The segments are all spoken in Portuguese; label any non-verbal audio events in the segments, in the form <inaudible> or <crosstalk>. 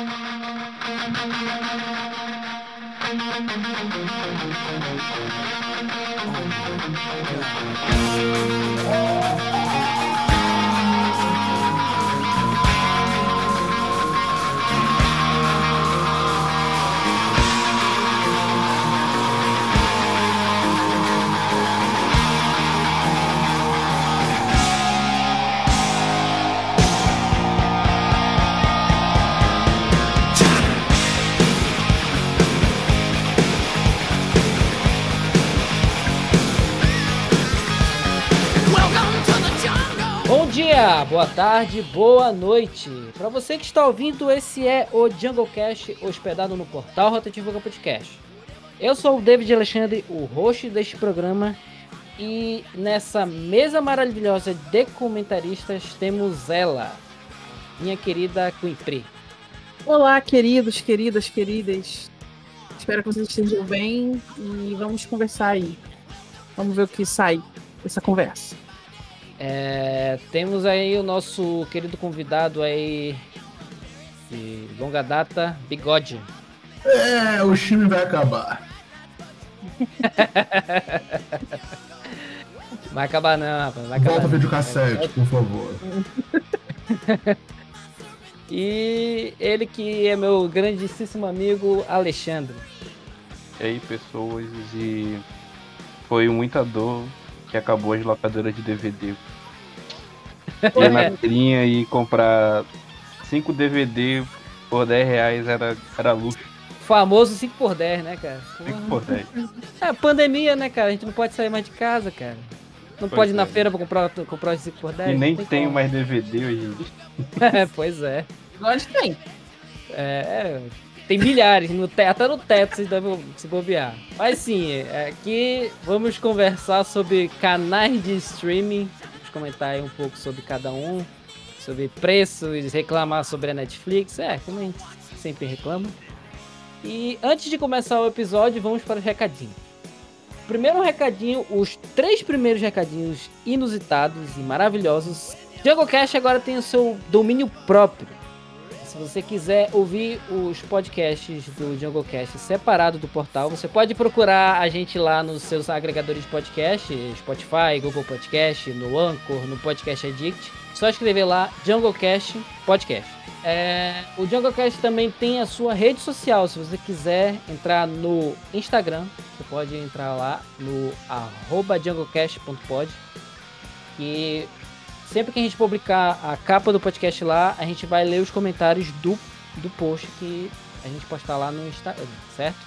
Bom dia, boa tarde, boa noite. Para você que está ouvindo, esse é o Jungle Cast hospedado no portal Rotativo Podcast. Eu sou o David Alexandre, o host deste programa, e nessa mesa maravilhosa de comentaristas temos ela, minha querida Quimpri. Olá, queridos, queridas, queridas. Espero que vocês estejam bem e vamos conversar aí. Vamos ver o que sai dessa conversa. É, temos aí o nosso querido convidado aí de longa data, Bigode. É, o time vai acabar. <laughs> Vai acabar não, rapaz. Vai acabar Volta não. videocassete, por favor. <laughs> E ele que é meu grandíssimo amigo Alexandre. E aí, pessoas, e foi muita dor que acabou as locadoras de DVD. <laughs> Ir na feirinha e comprar 5 DVD por 10 reais era, era luxo. Famoso 5 por 10, né, cara? 5 por 10. É pandemia, né, cara? A gente não pode sair mais de casa, cara. Não Pois pode ir na é. feira pra comprar, comprar os 5 por 10. E nem não tenho como. mais DVD hoje. É, <laughs> pois é. Nós tem. É, tem milhares, no te- até no teto se, deve, se bobear. Mas sim, é, aqui vamos conversar sobre canais de streaming. Vamos comentar aí um pouco sobre cada um, sobre preços, reclamar sobre a Netflix. É, como a gente sempre reclama. E antes de começar o episódio, vamos para os recadinhos. Primeiro recadinho, os três primeiros recadinhos inusitados e maravilhosos. JungleCast agora tem o seu domínio próprio. Se você quiser ouvir os podcasts do JungleCast separado do portal, você pode procurar a gente lá nos seus agregadores de podcast, Spotify, Google Podcast, no Anchor, no Podcast Addict. Só escrever lá JungleCast Podcast. É, o JungleCast também tem a sua rede social. Se você quiser entrar no Instagram, você pode entrar lá no arroba junglecast.pod. E sempre que a gente publicar a capa do podcast lá, a gente vai ler os comentários do, do post que a gente postar lá no Instagram, certo?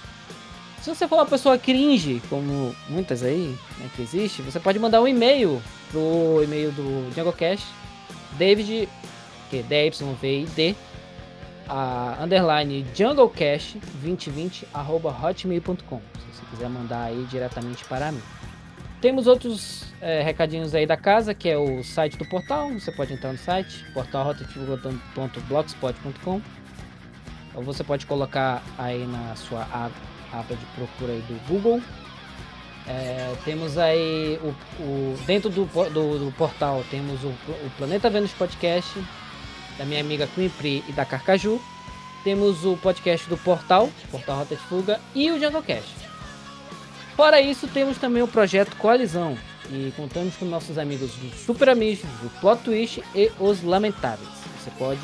Se você for uma pessoa cringe, como muitas aí né, que existe, você pode mandar um e-mail pro e-mail do Jungle,cast, David, que é DYVID, a underline junglecast2020 arroba hotmail.com. Se você quiser mandar aí diretamente para mim. Temos outros é, recadinhos aí da casa, que é o site do portal. Você pode entrar no site, portalrotativo.blogspot.com. Ou você pode colocar aí na sua aba, de procura aí do Google. É, temos aí o, o- dentro do, do, do portal temos o, o Planeta Vênus Podcast da minha amiga Quimpri e da Carcaju. Temos o podcast do Portal, Portal Rota de Fuga e o JungleCast. Fora isso, temos também o projeto Coalizão, e contamos com nossos amigos do Super Amigos, do Plot Twist e os Lamentáveis. Você pode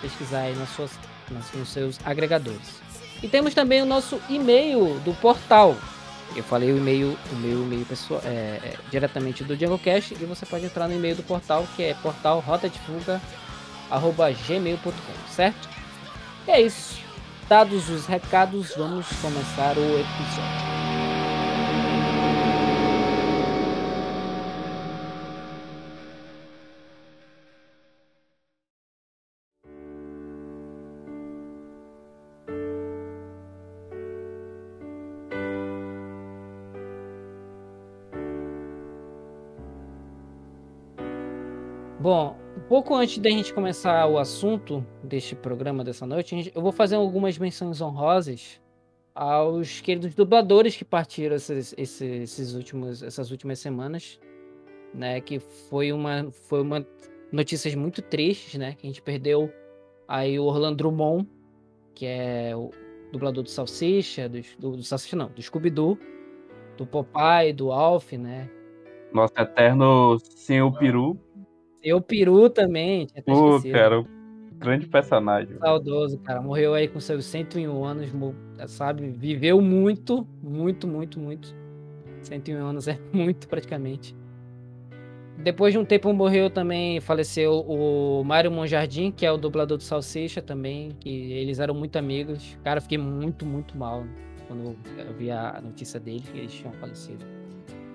pesquisar aí nas suas, nas- nos seus agregadores. E temos também o nosso e-mail do portal. Eu falei o e-mail, o meu e-mail pessoal, é, é, diretamente do JungleCast, e você pode entrar no e-mail do portal, que é portalrotadefuga.gmail.com, certo? E é isso. Dados os recados, vamos começar o episódio. Pouco antes da gente começar o assunto deste programa dessa noite, gente- eu vou fazer algumas menções honrosas aos queridos dubladores que partiram esses, esses, esses últimos, essas últimas semanas, né? Que foi uma, foi uma notícias muito tristes, né? Que a gente perdeu aí o Orlando Drummond, que é o dublador do Salsicha, do, do, do Salsicha não, do Scooby-Doo, do Popeye, do Alf, né? Nosso eterno Senhor Peru. E o Peru também, Pô, esquecido. cara, grande personagem. Saudoso, cara. Morreu aí com seus 101 anos, sabe? Viveu muito, muito, muito, muito. 101 anos é <laughs> muito, praticamente. Depois de um tempo morreu também, faleceu o Mário Monjardim, que é o dublador do Salsicha também, que eles eram muito amigos. Cara, fiquei muito, muito mal quando eu vi a notícia dele, que eles tinham falecido.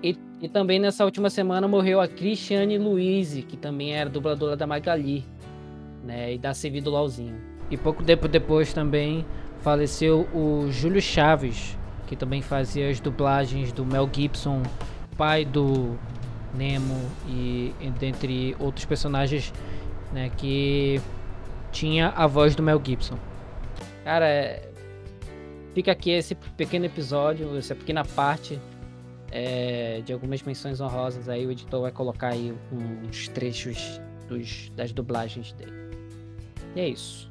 E, e também nessa última semana morreu a Cristiane Luiz, que também era dubladora da Magali né, e da CV do Lauzinho. E pouco tempo depois também faleceu o Júlio Chaves, que também fazia as dublagens do Mel Gibson, pai do Nemo e, dentre outros personagens, né, que tinha a voz do Mel Gibson. Cara, é- fica aqui esse pequeno episódio, essa pequena parte é, de algumas menções honrosas aí, o editor vai colocar aí uns trechos dos, das dublagens dele. E é isso.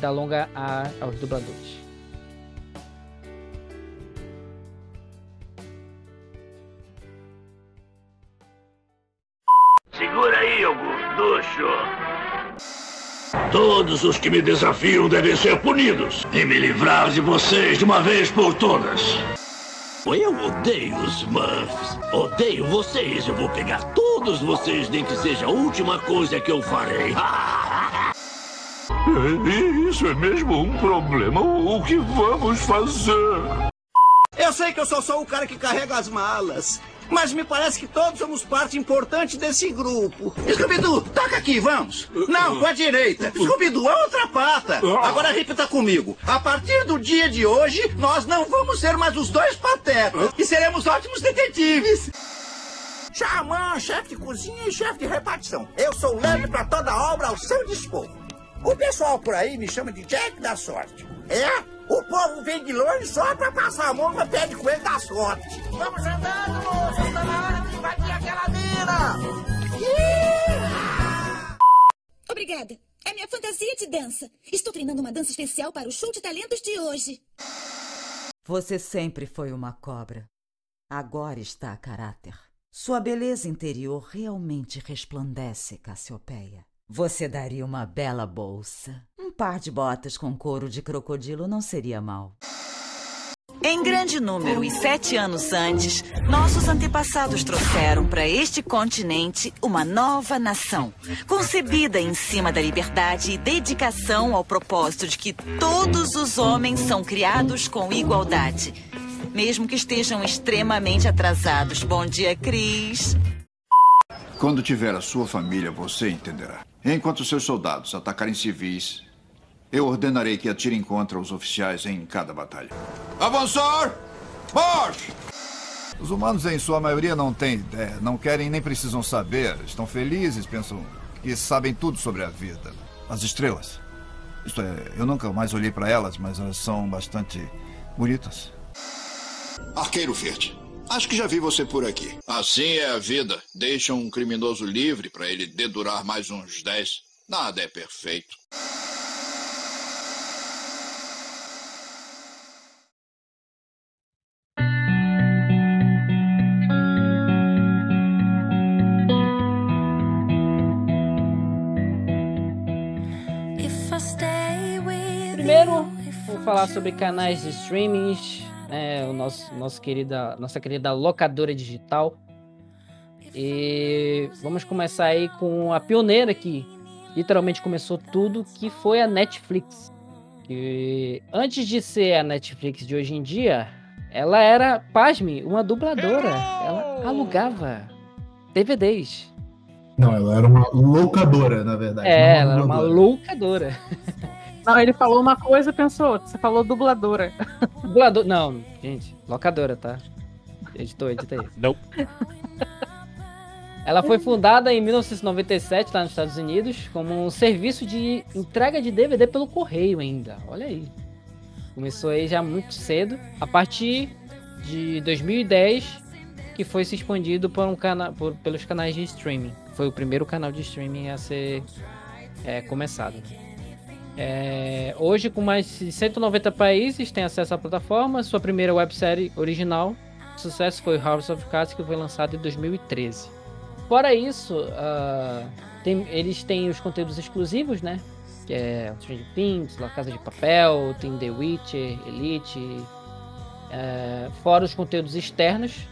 Da longa a, aos dubladores. Segura aí, gorducho. Todos os que me desafiam devem ser punidos. E me livrar de vocês de uma vez por todas. Eu odeio os Smurfs. Odeio vocês. Eu vou pegar todos vocês, nem que seja a última coisa que eu farei. <laughs> Isso é mesmo um problema. O que vamos fazer? Eu sei que eu sou só o cara que carrega as malas. Mas me parece que todos somos parte importante desse grupo. Scooby-Doo, toca aqui, vamos. Não, com a direita. Scooby-Doo, a outra pata. Agora repita comigo. A partir do dia de hoje, nós não vamos ser mais os dois patetas. E seremos ótimos detetives. Xamã, chefe de cozinha e chefe de repartição. Eu sou leve pra toda obra ao seu dispor. O pessoal por aí me chama de Jack da Sorte. É? O povo vem de longe só pra passar a mão no pé de coelho da sorte. Vamos andando, moço. Tá na hora de invadir aquela mina. Obrigada. É minha fantasia de dança. Estou treinando uma dança especial para o show de talentos de hoje. Você sempre foi uma cobra. Agora está a caráter. Sua beleza interior realmente resplandece, Cassiopeia. Você daria uma bela bolsa. Um par de botas com couro de crocodilo não seria mal. Em grande número e sete anos antes, nossos antepassados trouxeram para este continente uma nova nação, concebida em cima da liberdade e dedicação ao propósito de que todos os homens são criados com igualdade, mesmo que estejam extremamente atrasados. Bom dia, Cris. Quando tiver a sua família, você entenderá. Enquanto seus soldados atacarem civis, eu ordenarei que atirem contra os oficiais em cada batalha. Avançar! Marche! Os humanos, em sua maioria, não têm ideia, não querem nem precisam saber. Estão felizes, pensam que sabem tudo sobre a vida. As estrelas. Isto é, eu nunca mais olhei para elas, mas elas são bastante bonitas. Arqueiro Verde. Acho que já vi você por aqui. Assim é a vida. Deixa um criminoso livre para ele dedurar mais uns 10. Nada é perfeito. Primeiro, vou falar sobre canais de streamings, né, o nosso, nosso querida, nossa querida locadora digital. E vamos começar aí com a pioneira que literalmente começou tudo, que foi a Netflix. E antes de ser a Netflix de hoje em dia, ela era, pasme, uma dubladora. Ela alugava DVDs. Não, ela era uma locadora, na verdade. É, ela era uma dubladora. <laughs> Não, ele falou uma coisa, pensou outra. Você falou dubladora. Dublador. Não, gente, locadora, tá? Editor, edita aí. Não. Ela foi fundada em 1997 lá nos Estados Unidos como um serviço de entrega de DVD pelo correio ainda. Olha aí. Começou aí já muito cedo. A partir de 2010 que foi se expandido por um cana por, pelos canais de streaming. Foi o primeiro canal de streaming a ser é, começado. É, hoje, com mais de 190 países, tem acesso à plataforma. Sua primeira websérie original sucesso foi House of Cards, que foi lançado em 2013. Fora isso, uh, tem, eles têm os conteúdos exclusivos, né? Que é Stranger Things, La Casa de Papel, tem The Witcher, Elite. Uh, fora os conteúdos externos,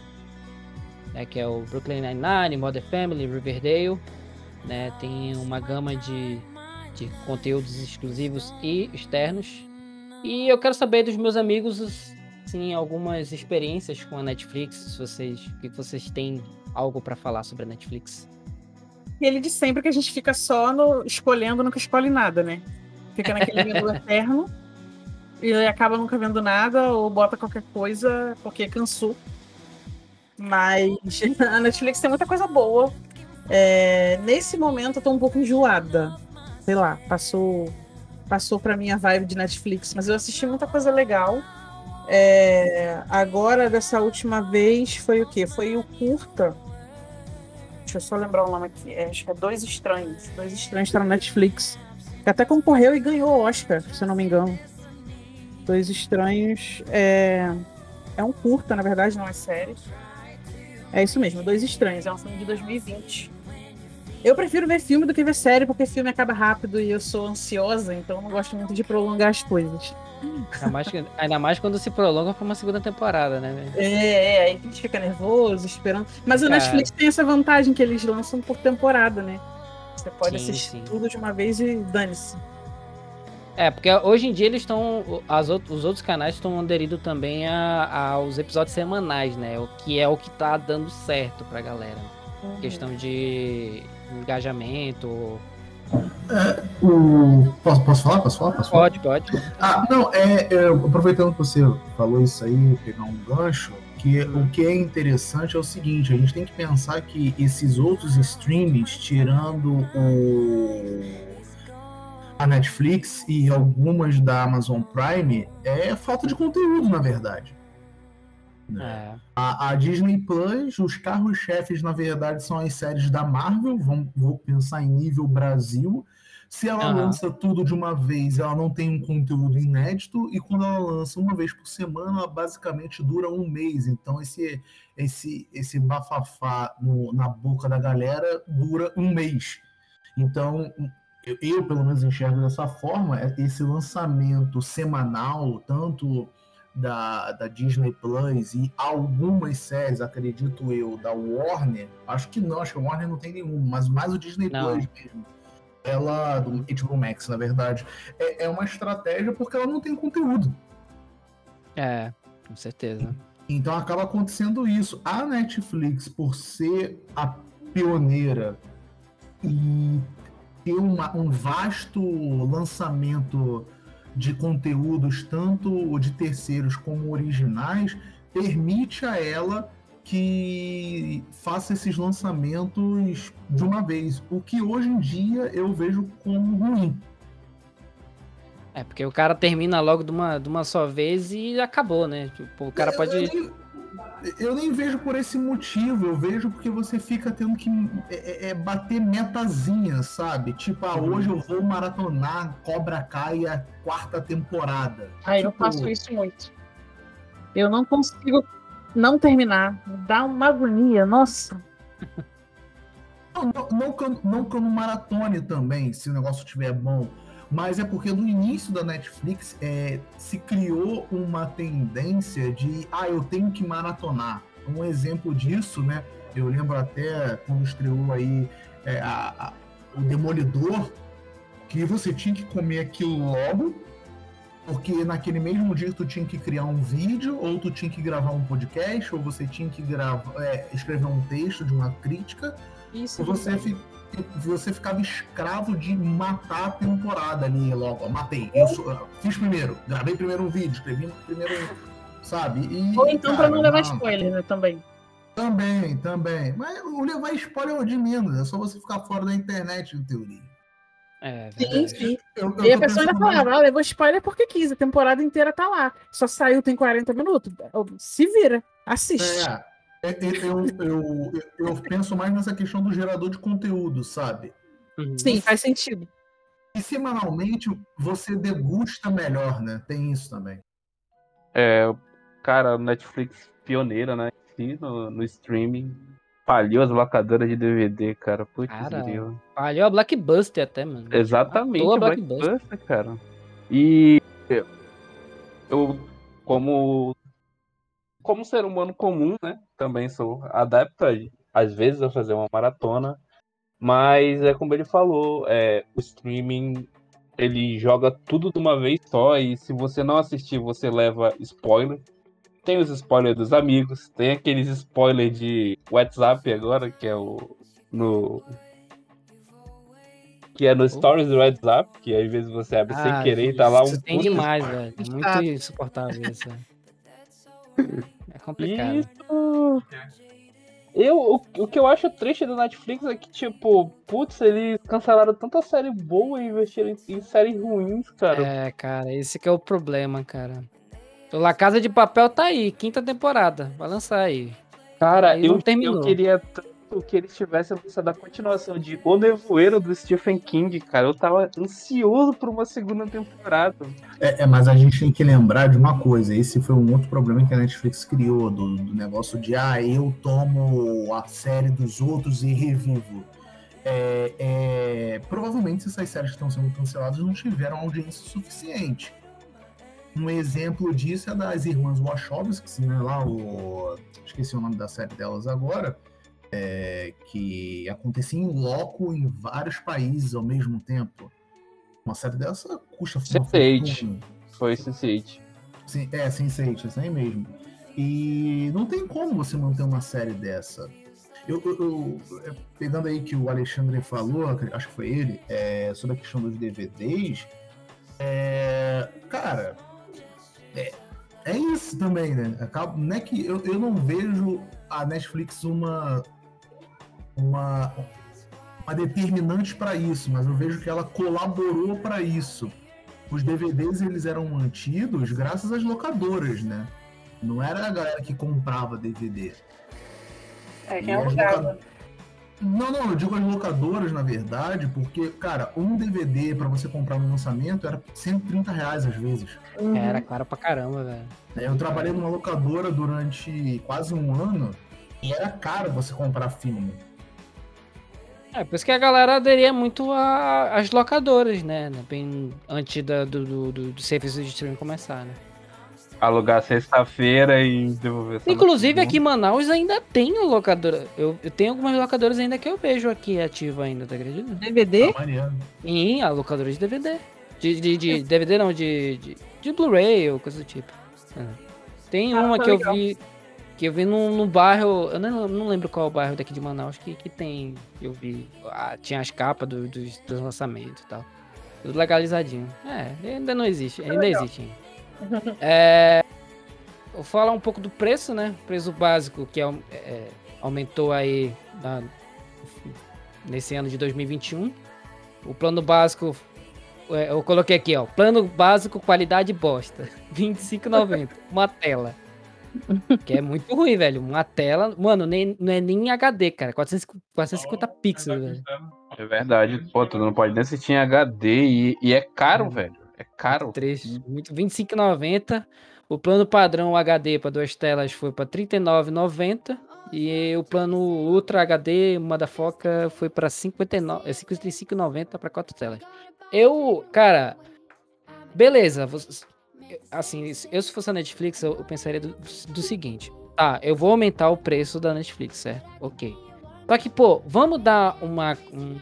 né, que é o Brooklyn Nine-Nine, Modern Family, Riverdale. Né, tem uma gama de de conteúdos exclusivos e externos. E eu quero saber dos meus amigos, assim, algumas experiências com a Netflix, se vocês, que vocês têm algo para falar sobre a Netflix. Ele de sempre que a gente fica só no, escolhendo, nunca escolhe nada, né? Fica naquele menu <laughs> eterno e acaba nunca vendo nada ou bota qualquer coisa porque cansou. Mas <laughs> a Netflix tem muita coisa boa. É, nesse momento eu tô um pouco enjoada sei lá, passou passou para minha vibe de Netflix, mas eu assisti muita coisa legal. É, agora, dessa última vez, foi o quê? Foi o curta. Deixa eu só lembrar o nome aqui. É, acho que é Dois Estranhos. Dois Estranhos está na Netflix. Que até concorreu e ganhou o Oscar, se eu não me engano. Dois Estranhos é, é um curta, na verdade, não é série. É isso mesmo, Dois Estranhos. É um filme de 2020. Eu prefiro ver filme do que ver série, porque filme acaba rápido e eu sou ansiosa, então não gosto muito de prolongar as coisas. Ainda mais, ainda mais quando se prolonga para uma segunda temporada, né? É, é, aí a gente fica nervoso, esperando. Mas o Netflix tem essa vantagem que eles lançam por temporada, né? Você pode sim, assistir sim. tudo de uma vez e dane-se. É, porque hoje em dia eles estão. Os outros canais estão aderindo também a, aos episódios semanais, né? O que é o que tá dando certo pra galera. Questão de engajamento? É, o... posso, posso falar? Posso falar? Posso falar? Pode, pode. Ah, não, é, é, aproveitando que você falou isso aí, pegar um gancho, que o que é interessante é o seguinte, a gente tem que pensar que esses outros streamings, tirando o a Netflix e algumas da Amazon Prime, é falta de conteúdo, na verdade. Né? É. A, a, Disney Plus, os carros-chefes, na verdade, são as séries da Marvel. Vamos, vou pensar em nível Brasil. Se ela uhum. lança tudo de uma vez, ela não tem um conteúdo inédito, e quando ela lança uma vez por semana, ela basicamente dura um mês. Então, esse, esse, esse bafafá no, na boca da galera dura um mês. Então, eu, eu, pelo menos enxergo dessa forma, é esse lançamento semanal, tanto da, da Disney Plus e algumas séries, acredito eu, da Warner, acho que não, acho que a Warner não tem nenhum, mas mais o Disney não. Plus mesmo. Ela, do HBO Max, na verdade, é, é uma estratégia porque ela não tem conteúdo. É, com certeza. Então acaba acontecendo isso. A Netflix, por ser a pioneira e ter uma, um vasto lançamento de conteúdos, tanto de terceiros como originais, permite a ela que faça esses lançamentos de uma vez, o que hoje em dia eu vejo como ruim. É, porque o cara termina logo de uma, de uma só vez e acabou, né? Tipo, o cara pode eu nem vejo por esse motivo, eu vejo porque você fica tendo que é, é, é bater metazinha, sabe? Tipo, ah, uhum. hoje eu vou maratonar Cobra Kai a quarta temporada. Ah, tipo... eu faço isso muito. Eu não consigo não terminar. Dá uma agonia, nossa. Não, não, não, que eu, não que eu não maratone também, se o negócio estiver bom mas é porque no início da Netflix é, se criou uma tendência de, ah, eu tenho que maratonar. Um exemplo disso, né? Eu lembro até quando estreou aí é, a, a, o Demolidor, que você tinha que comer aquilo logo, porque naquele mesmo dia tu tinha que criar um vídeo, ou tu tinha que gravar um podcast, ou você tinha que gravar, é, escrever um texto de uma crítica. Isso. Ou você você ficava escravo de matar a temporada ali logo. matei. Eu sou, fiz primeiro, gravei primeiro um vídeo, escrevi primeiro, sabe? E, Ou então para não levar não, spoiler, né? Também. Também, também. Mas o levar spoiler é de menos, é só você ficar fora da internet, em teoria. É, sim, sim. Eu, eu e a pessoa ainda falava, ah, levou spoiler porque quis, a temporada inteira tá lá. Só saiu, tem 40 minutos. Se vira, assiste. É. É, é, eu, eu, eu, penso mais nessa questão do gerador de conteúdo, sabe? Uhum. Sim, faz sentido. E semanalmente você degusta melhor, né? Tem isso também. É, cara, Netflix pioneira, né? Sim, no, no streaming. Falhou as locadoras de DVD, cara. Putz, Cara, falhou a Blockbuster até, mano. Exatamente, Matou a. Blockbuster, cara. E eu, como como ser humano comum, né? Também sou adepto, às vezes, a fazer uma maratona. Mas é como ele falou, é, o streaming ele joga tudo de uma vez só e se você não assistir, você leva spoiler. Tem os spoilers dos amigos, tem aqueles spoilers de WhatsApp agora, que é o no que é no Stories do WhatsApp, que às vezes você abre sem Ah, querer e tá lá um Isso tem demais, velho. É muito insuportável isso. <laughs> É complicado. Isso. Eu, o, o que eu acho triste do Netflix é que, tipo, putz, eles cancelaram tanta série boa e investiram em, em séries ruins, cara. É, cara, esse que é o problema, cara. O La Casa de Papel tá aí, quinta temporada. Vai lançar aí. Cara, Aí eu, não terminou. eu queria que eles tivessem lançado a continuação de O Nevoeiro do Stephen King, cara. Eu tava ansioso por uma segunda temporada. É, é, mas a gente tem que lembrar de uma coisa. Esse foi um outro problema que a Netflix criou, do, do negócio de ah, eu tomo a série dos outros e revivo. É, é, provavelmente essas séries que estão sendo canceladas não tiveram audiência suficiente. Um exemplo disso é das irmãs Wachowski, né? Lá o. Esqueci o nome da série delas agora. É, que acontecia em loco em vários países ao mesmo tempo. Uma série dessa custa uma Sense8. fortuna. Foi Sense8. Sim, é, Sense8, isso aí mesmo. E não tem como você manter uma série dessa. Eu, eu- eu- é, pegando aí que o Alexandre falou, ac- acho que foi ele, é, sobre a questão dos DVDs, é, cara, é, é isso também, né? Acaba, não é que eu, eu não vejo a Netflix uma uma, uma determinante para isso, mas eu vejo que ela colaborou para isso. Os DVDs eles eram mantidos graças às locadoras, né? Não era a galera que comprava DVD. É, quem alugava. Não, não, eu digo as locadoras, na verdade, porque, cara, um DVD para você comprar no lançamento era 130 reais às vezes. Uhum. Era caro pra caramba, velho. É, Eu trabalhei numa locadora durante quase um ano e era caro você comprar filme. É, por isso que a galera aderia muito às locadoras, né? Bem antes da- do, do, do, do serviço de streaming começar, né? Alugar sexta-feira e devolver Inclusive aqui em Manaus ainda tem locadora. Eu, eu tenho algumas locadoras ainda que eu vejo aqui ativa ainda, tá acreditando? DVD? Tá maneiro. Sim, a locadora de DVD. De, de, de DVD não, de, de, de Blu-ray ou coisa do tipo. É. Tem Ah, uma tá que eu legal. vi. Que eu vi no, no bairro. Eu não, não lembro qual é o bairro daqui de Manaus que, que tem. Eu vi. ah, tinha as capas do- dos, dos lançamentos e tal. Tudo legalizadinho. É, ainda não existe. Ainda legal. existe. É, vou falar um pouco do preço, né? Preço básico que au- é, aumentou aí na- nesse ano de 2021. O plano básico, é, eu coloquei aqui, ó. Plano básico, qualidade bosta. <laughs> 25,90. Uma tela. Que é muito ruim, velho. Uma tela. Mano, nem, não é nem HD, cara. 450, 450 pixels, velho. É verdade. Pô, tu não pode nem assistir em HD e, e é caro, velho. É caro. Trecho. Muito 25,90. O plano padrão HD para duas telas foi para 39,90. E o plano Ultra HD, uma da Foca, foi para 59, é 55,90 para quatro telas. Eu, cara, beleza. você- Assim, eu se fosse a Netflix, eu eu pensaria do, do seguinte: tá, eu vou aumentar o preço da Netflix, certo? Ok. Só que, pô, vamos dar uma, um,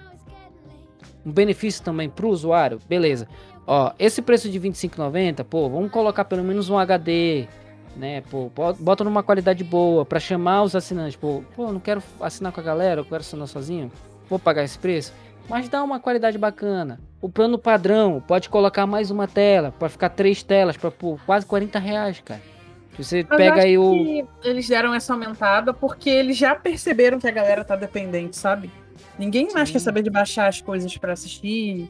um benefício também pro usuário? Beleza. Ó, esse preço de 25,90, pô, vamos colocar pelo menos um HD, né? Pô, bo- bota numa qualidade boa pra chamar os assinantes. Pô, pô, não quero assinar com a galera, eu quero assinar sozinho. Vou pagar esse preço. Mas dá uma qualidade bacana. O plano padrão pode colocar mais uma tela, pode ficar três telas pô, quase 40 reais, cara. Você Mas eu pega acho aí o. que Eles deram essa aumentada porque eles já perceberam que a galera tá dependente, sabe? Ninguém mais quer saber de baixar as coisas pra assistir.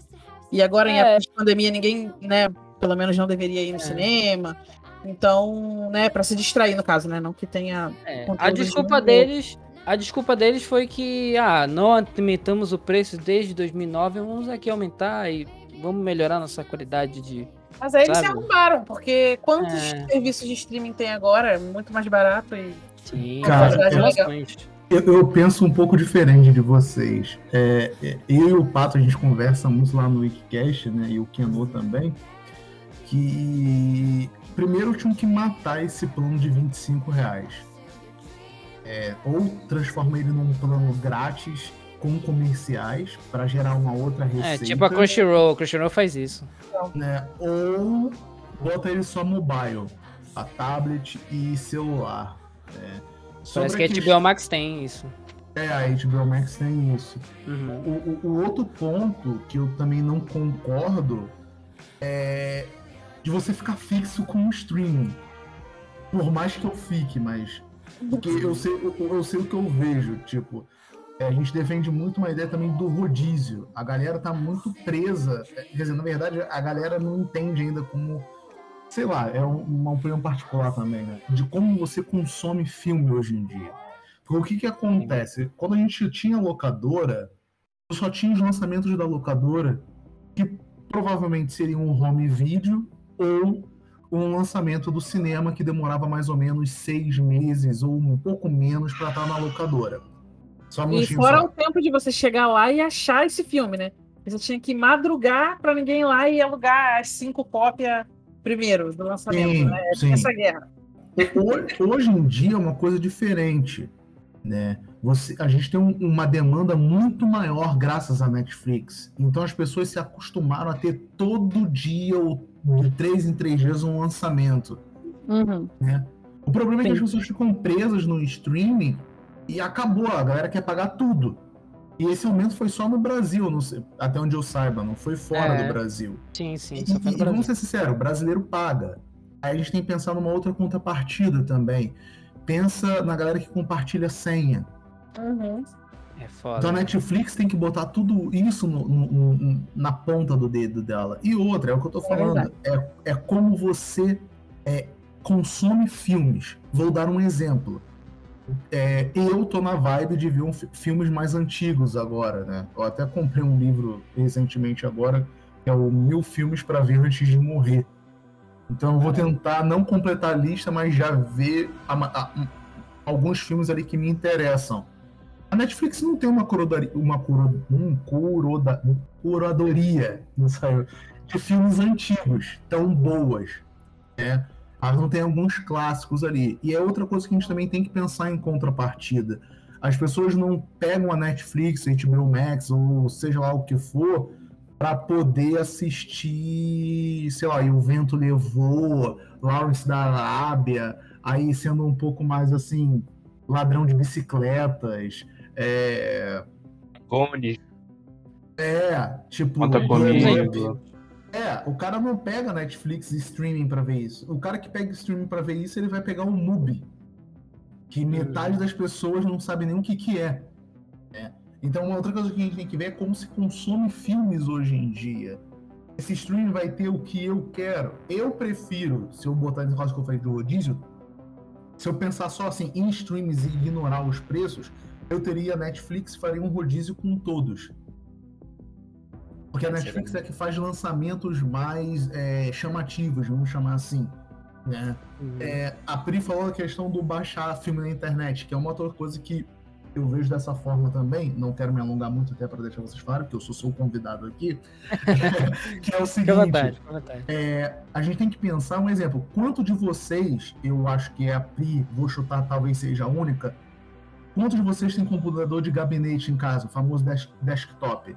E agora, em É. época de pandemia, ninguém, né, pelo menos não deveria ir no É. cinema. Então, né, pra se distrair, no caso, né? Não que tenha. É, a de desculpa novo. deles, a desculpa deles foi que ah, não aumentamos o preço desde 2009, vamos aqui aumentar e vamos melhorar nossa qualidade de. Mas aí eles se Sabe? arrumbaram, porque quantos É. serviços de streaming tem agora? É muito mais barato e. Sim, Cara. Eu, eu penso um pouco diferente de vocês. É, é, eu e o Pato, a gente conversa muito lá no Wikicast, né? E o Keno também. Que primeiro tinham que matar esse plano de 25 reais. É, ou transforma ele num plano grátis com comerciais para gerar uma outra receita. É, tipo a Crunchyroll. A Crunchyroll faz isso. né? Ou bota ele só mobile, a tablet e celular. né? Parece que a questão- HBO Max tem isso. É, a HBO Max tem isso. Uhum. O, o- o outro ponto que eu também não concordo é de você ficar fixo com o streaming. Por mais que eu fique, mas. Porque eu sei, eu, eu sei o que eu vejo. Tipo, é, a gente defende muito uma ideia também do rodízio. A galera tá muito presa. é, Quer dizer, na verdade, a galera não entende ainda como. Sei lá, é um- uma opinião particular também, né? De como você consome filme hoje em dia. Porque o que que acontece? Quando a gente tinha locadora, só tinha os lançamentos da locadora que provavelmente seriam um home video ou um lançamento do cinema que demorava mais ou menos seis meses ou um pouco menos para estar na locadora. Só um E fora só. o tempo de você chegar lá e achar esse filme, né? Você tinha que madrugar pra ninguém ir lá e alugar as cinco cópias primeiro do lançamento, Sim, né? sim. Essa guerra. Ho- Hoje em dia é uma coisa diferente, né? Você, a gente tem um- uma demanda muito maior graças à Netflix. Então as pessoas se acostumaram a ter todo dia ou de três em três dias um lançamento. né? O problema é que as pessoas ficam presas no streaming e acabou, a galera quer pagar tudo. E esse aumento foi só no Brasil, até onde eu saiba, não foi fora É. do Brasil. Sim, sim. E, Só foi e no Brasil. vamos ser sinceros, o brasileiro paga. Aí a gente tem que pensar numa outra contrapartida também. Pensa na galera que compartilha senha. É foda. Então a Netflix tem que botar tudo isso no- no- no- na ponta do dedo dela. E outra, é o que eu tô falando, é, é como você é, consome filmes. Vou dar um exemplo. É, eu tô na vibe de ver um fi- filmes mais antigos agora, né? Eu até comprei um livro recentemente agora, que é o Mil Filmes para Ver Antes de Morrer. Então eu vou tentar não completar a lista, mas já ver a a- um- alguns filmes ali que me interessam. A Netflix não tem uma curadoria, uma curo, um curoda, um curadoria não saiu, de filmes antigos tão boas, né? Ela não tem alguns clássicos ali. E é outra coisa que a gente também tem que pensar em contrapartida. As pessoas não pegam a Netflix, HBO Max ou seja lá o que for para poder assistir, sei lá, e o vento levou, Lawrence da Arábia, aí sendo um pouco mais assim, ladrão de bicicletas, é, Cone, é, tipo. conta é, comigo. É, o cara não pega Netflix e streaming pra ver isso. O cara que pega streaming pra ver isso, ele vai pegar um MUBI. Que metade das pessoas não sabe nem o que que é. né? Então, uma outra coisa que a gente tem que ver é como se consome filmes hoje em dia. Esse streaming vai ter o que eu quero. Eu prefiro, se eu botar nesse caso que eu falei de rodízio, se eu pensar só assim em streams e ignorar os preços, eu teria Netflix e faria um rodízio com todos. Porque a Netflix é que faz lançamentos mais é, chamativos, vamos chamar assim. Né? É, a Pri falou a questão do baixar filme na internet, que é uma outra coisa que eu vejo dessa forma também. Não quero me alongar muito até para deixar vocês claros, porque eu sou, sou o convidado aqui. <laughs> que é o seguinte: vontade, vontade. é, a gente tem que pensar um exemplo. Quanto de vocês, eu acho que é a Pri, vou chutar, talvez seja a única. Quantos de vocês tem computador de gabinete em casa, o famoso desk- desktop?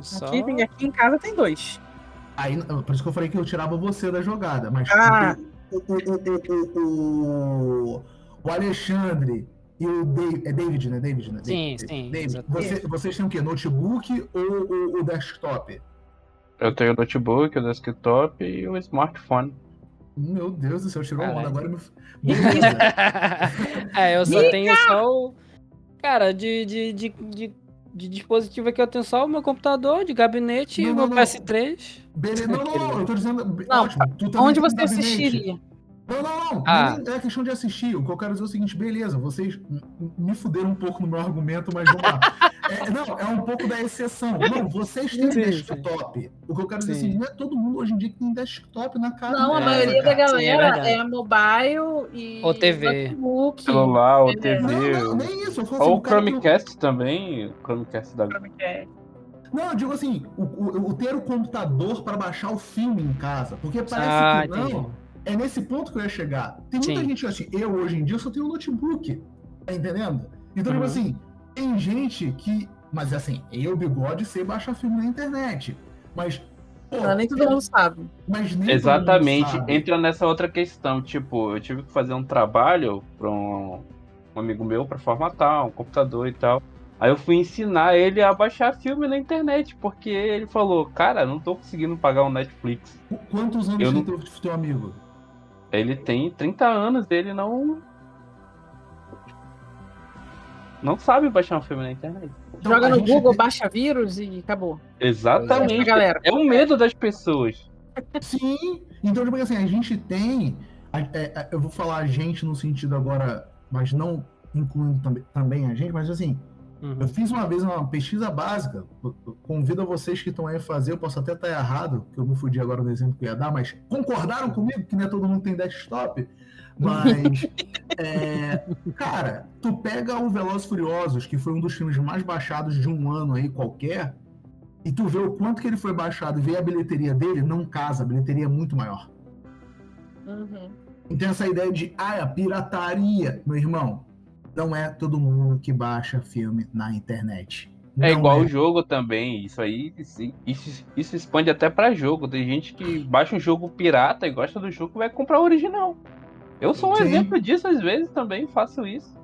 Só... Aqui, tem- aqui em casa tem dois. Aí, por isso que eu falei que eu tirava você da jogada, mas Ah. o, o, o, o, Alexandre e o David, é David, né? David, né? Sim, David, sim, David, exatamente. você- vocês têm o quê? Notebook ou o, o desktop? Eu tenho o notebook, o desktop e o smartphone. Meu Deus do céu, tirou onda. Caralho. Agora me. <laughs> É, eu só tenho só o. Cara, de, de, de, de, de dispositivo aqui eu tenho só o meu computador de gabinete e Não, o meu não, não. PS3. Beleza. Não, não, não, eu tô dizendo. Não, ótimo, Onde você gabinete. assistiria? Não, não, não. Ah. Nem é questão de assistir. O que eu quero dizer é o seguinte, beleza, vocês me fuderam um pouco no meu argumento, mas vamos lá. <laughs> É, não, é um pouco da exceção. Não, vocês têm Sim, desktop. O que eu quero dizer Sim. assim, não é todo mundo hoje em dia que tem desktop na casa. Não, a É, maioria da cara. sim, é galera é, mobile e Ou TV. notebook. Celular ou É. TV. Não, não, nem isso. Falo assim, Ou o cara que- Chromecast também. O Chromecast da. É. Não, eu digo assim, o, o- o ter o computador para baixar o filme em casa. Porque parece Ah, que não. entendi. É nesse ponto que eu ia chegar. Tem muita Sim. gente assim, eu hoje em dia só tenho um notebook. Tá entendendo? Então, tipo Uhum. assim, tem gente que. Mas assim, eu, bigode, sei baixar filme na internet. Mas. pô, Não, nem todo é- mundo sabe. Mas nem todo mundo Exatamente. sabe. Entra nessa outra questão. Tipo, eu tive que fazer um trabalho para um, um amigo meu para formatar um computador e tal. Aí eu fui ensinar ele a baixar filme na internet, porque ele falou, cara, não tô conseguindo pagar um Netflix. Qu- Quantos anos Eu tem não- teu, teu amigo? Ele tem 30 anos, ele não. Não sabe baixar um filme na internet. Então, Joga no Google, baixa vírus e acabou. Exatamente. Galera. É o medo das pessoas. Sim, então, tipo assim, a gente tem. é, é, eu vou falar a gente no sentido agora, mas não incluindo também, também a gente, mas assim, Uhum. eu fiz uma vez uma pesquisa básica. Convido a vocês que estão aí a fazer, eu posso até estar errado, que eu me fudi agora no exemplo que eu ia dar, mas concordaram comigo que não é todo mundo tem desktop? Mas, <laughs> é, cara, tu pega o Velozes Furiosos, que foi um dos filmes mais baixados de um ano aí qualquer, e tu vê o quanto que ele foi baixado e vê a bilheteria dele, não casa, a bilheteria é muito maior. Uhum. Então essa ideia de, ah, a pirataria, meu irmão, não é todo mundo que baixa filme na internet. É Não igual o jogo também. Isso aí, isso, isso, isso expande até pra jogo. Tem gente que baixa um jogo pirata e gosta do jogo e vai comprar o original. Eu sou um Sim. exemplo disso, às vezes também faço isso.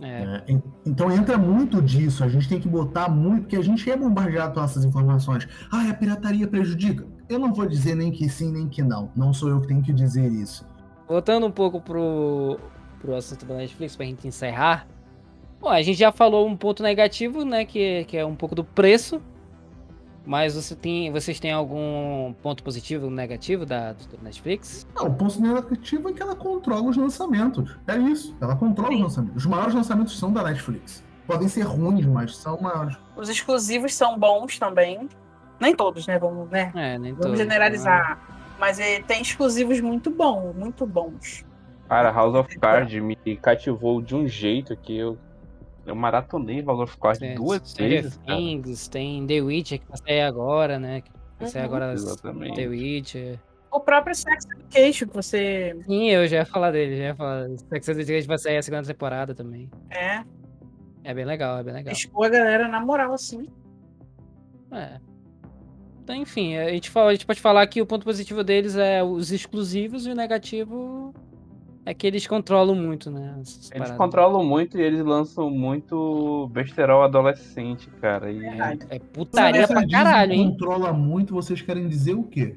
É. É, en- então entra muito disso, a gente tem que botar muito, porque a gente é bombardeado com essas informações. Ah, a pirataria prejudica? Eu não vou dizer nem que sim, nem que não. Não sou eu que tenho que dizer isso. Voltando um pouco pro, pro assunto da Netflix, pra gente encerrar. Bom, a gente já falou um ponto negativo, né? Que, que é um pouco do preço. Mas você tem, vocês têm algum ponto positivo ou negativo da, do Netflix? Não, o ponto negativo é que ela controla os lançamentos. É isso, ela controla os lançamentos. Os maiores lançamentos são da Netflix. Podem ser ruins, mas são maiores. Os exclusivos são bons também. Nem todos, né? Vamos, né? É, nem Vamos todos, generalizar. Mas é, tem exclusivos muito bons, muito bons. Cara, House of Cards me cativou de um jeito que eu, eu maratonei House of Cards Tem duas Stranger vezes. Things, tem The Witcher que vai sair agora, né? Que vai sair Uhum. agora Exatamente. The Witcher. O próprio Sex Education, que você Sim, eu já ia falar dele, já ia falar. Sex Education vai sair a segunda temporada também. é, É bem legal, é bem legal. expor a galera na moral, assim. É. Então, enfim, a gente, fala, a gente pode falar que o ponto positivo deles é os exclusivos e o negativo é que eles controlam muito, né? Eles paradas. controlam muito e eles lançam muito besterol adolescente, cara. E Verdade. É putaria pra caralho, hein? controla muito, vocês querem dizer o quê?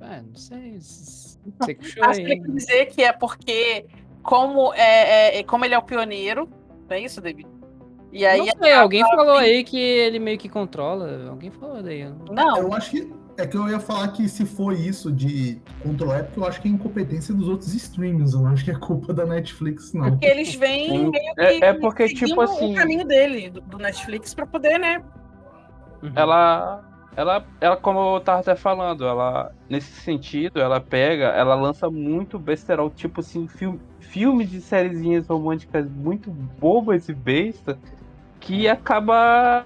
É, não sei. Você que puxou Acho que ele quer dizer que é porque, como, é, é- como ele é o pioneiro, não é isso, David? E aí. não sei, alguém falou aí que ele meio que controla. Alguém falou daí. Não, Eu acho que. É que eu ia falar que se for isso de controlar, é porque eu acho que é incompetência dos outros streamings. Eu não acho que é culpa da Netflix, não. porque eles vêm meio que. É- é porque, seguindo tipo assim- O caminho dele, do, do Netflix, pra poder, né? Uhum. ela, ela, ela, como eu tava até falando, ela, nesse sentido, ela pega, ela lança muito besterol, tipo assim, filme, filmes de sériezinhas românticas muito bobas e besta, que acaba.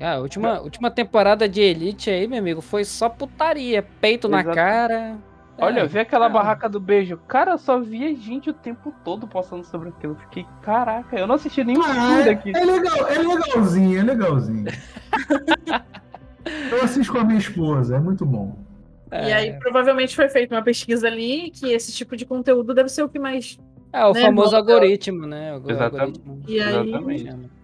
Ah, a última, última temporada de Elite aí, meu amigo, foi só putaria. Peito na Exato. cara. Olha, É, vê aquela cara. barraca do beijo. Cara, eu só via gente o tempo todo postando sobre aquilo. Eu Fiquei, caraca, eu não assisti nenhum Ah, filme é, daqui. é legal, é legalzinho, é legalzinho. <laughs> eu assisto com a minha esposa, é muito bom. E é. aí, provavelmente, foi feita uma pesquisa ali que esse tipo de conteúdo deve ser o que mais É, o né, famoso volta- algoritmo, né? O Exatamente. algoritmo. E aí- Exatamente.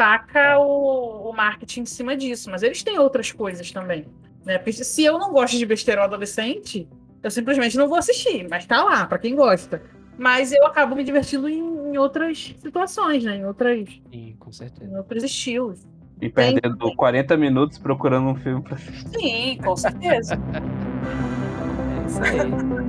Taca o, o marketing em cima disso. Mas eles têm outras coisas também. Né? Porque se eu não gosto de besterol adolescente, eu simplesmente não vou assistir. Mas tá lá, pra quem gosta. Mas eu acabo me divertindo em, em outras situações, né? Em, outras, Sim, com certeza. em outros estilos. E perdendo 40 minutos procurando um filme pra assistir. Sim, com certeza. <laughs> É isso aí.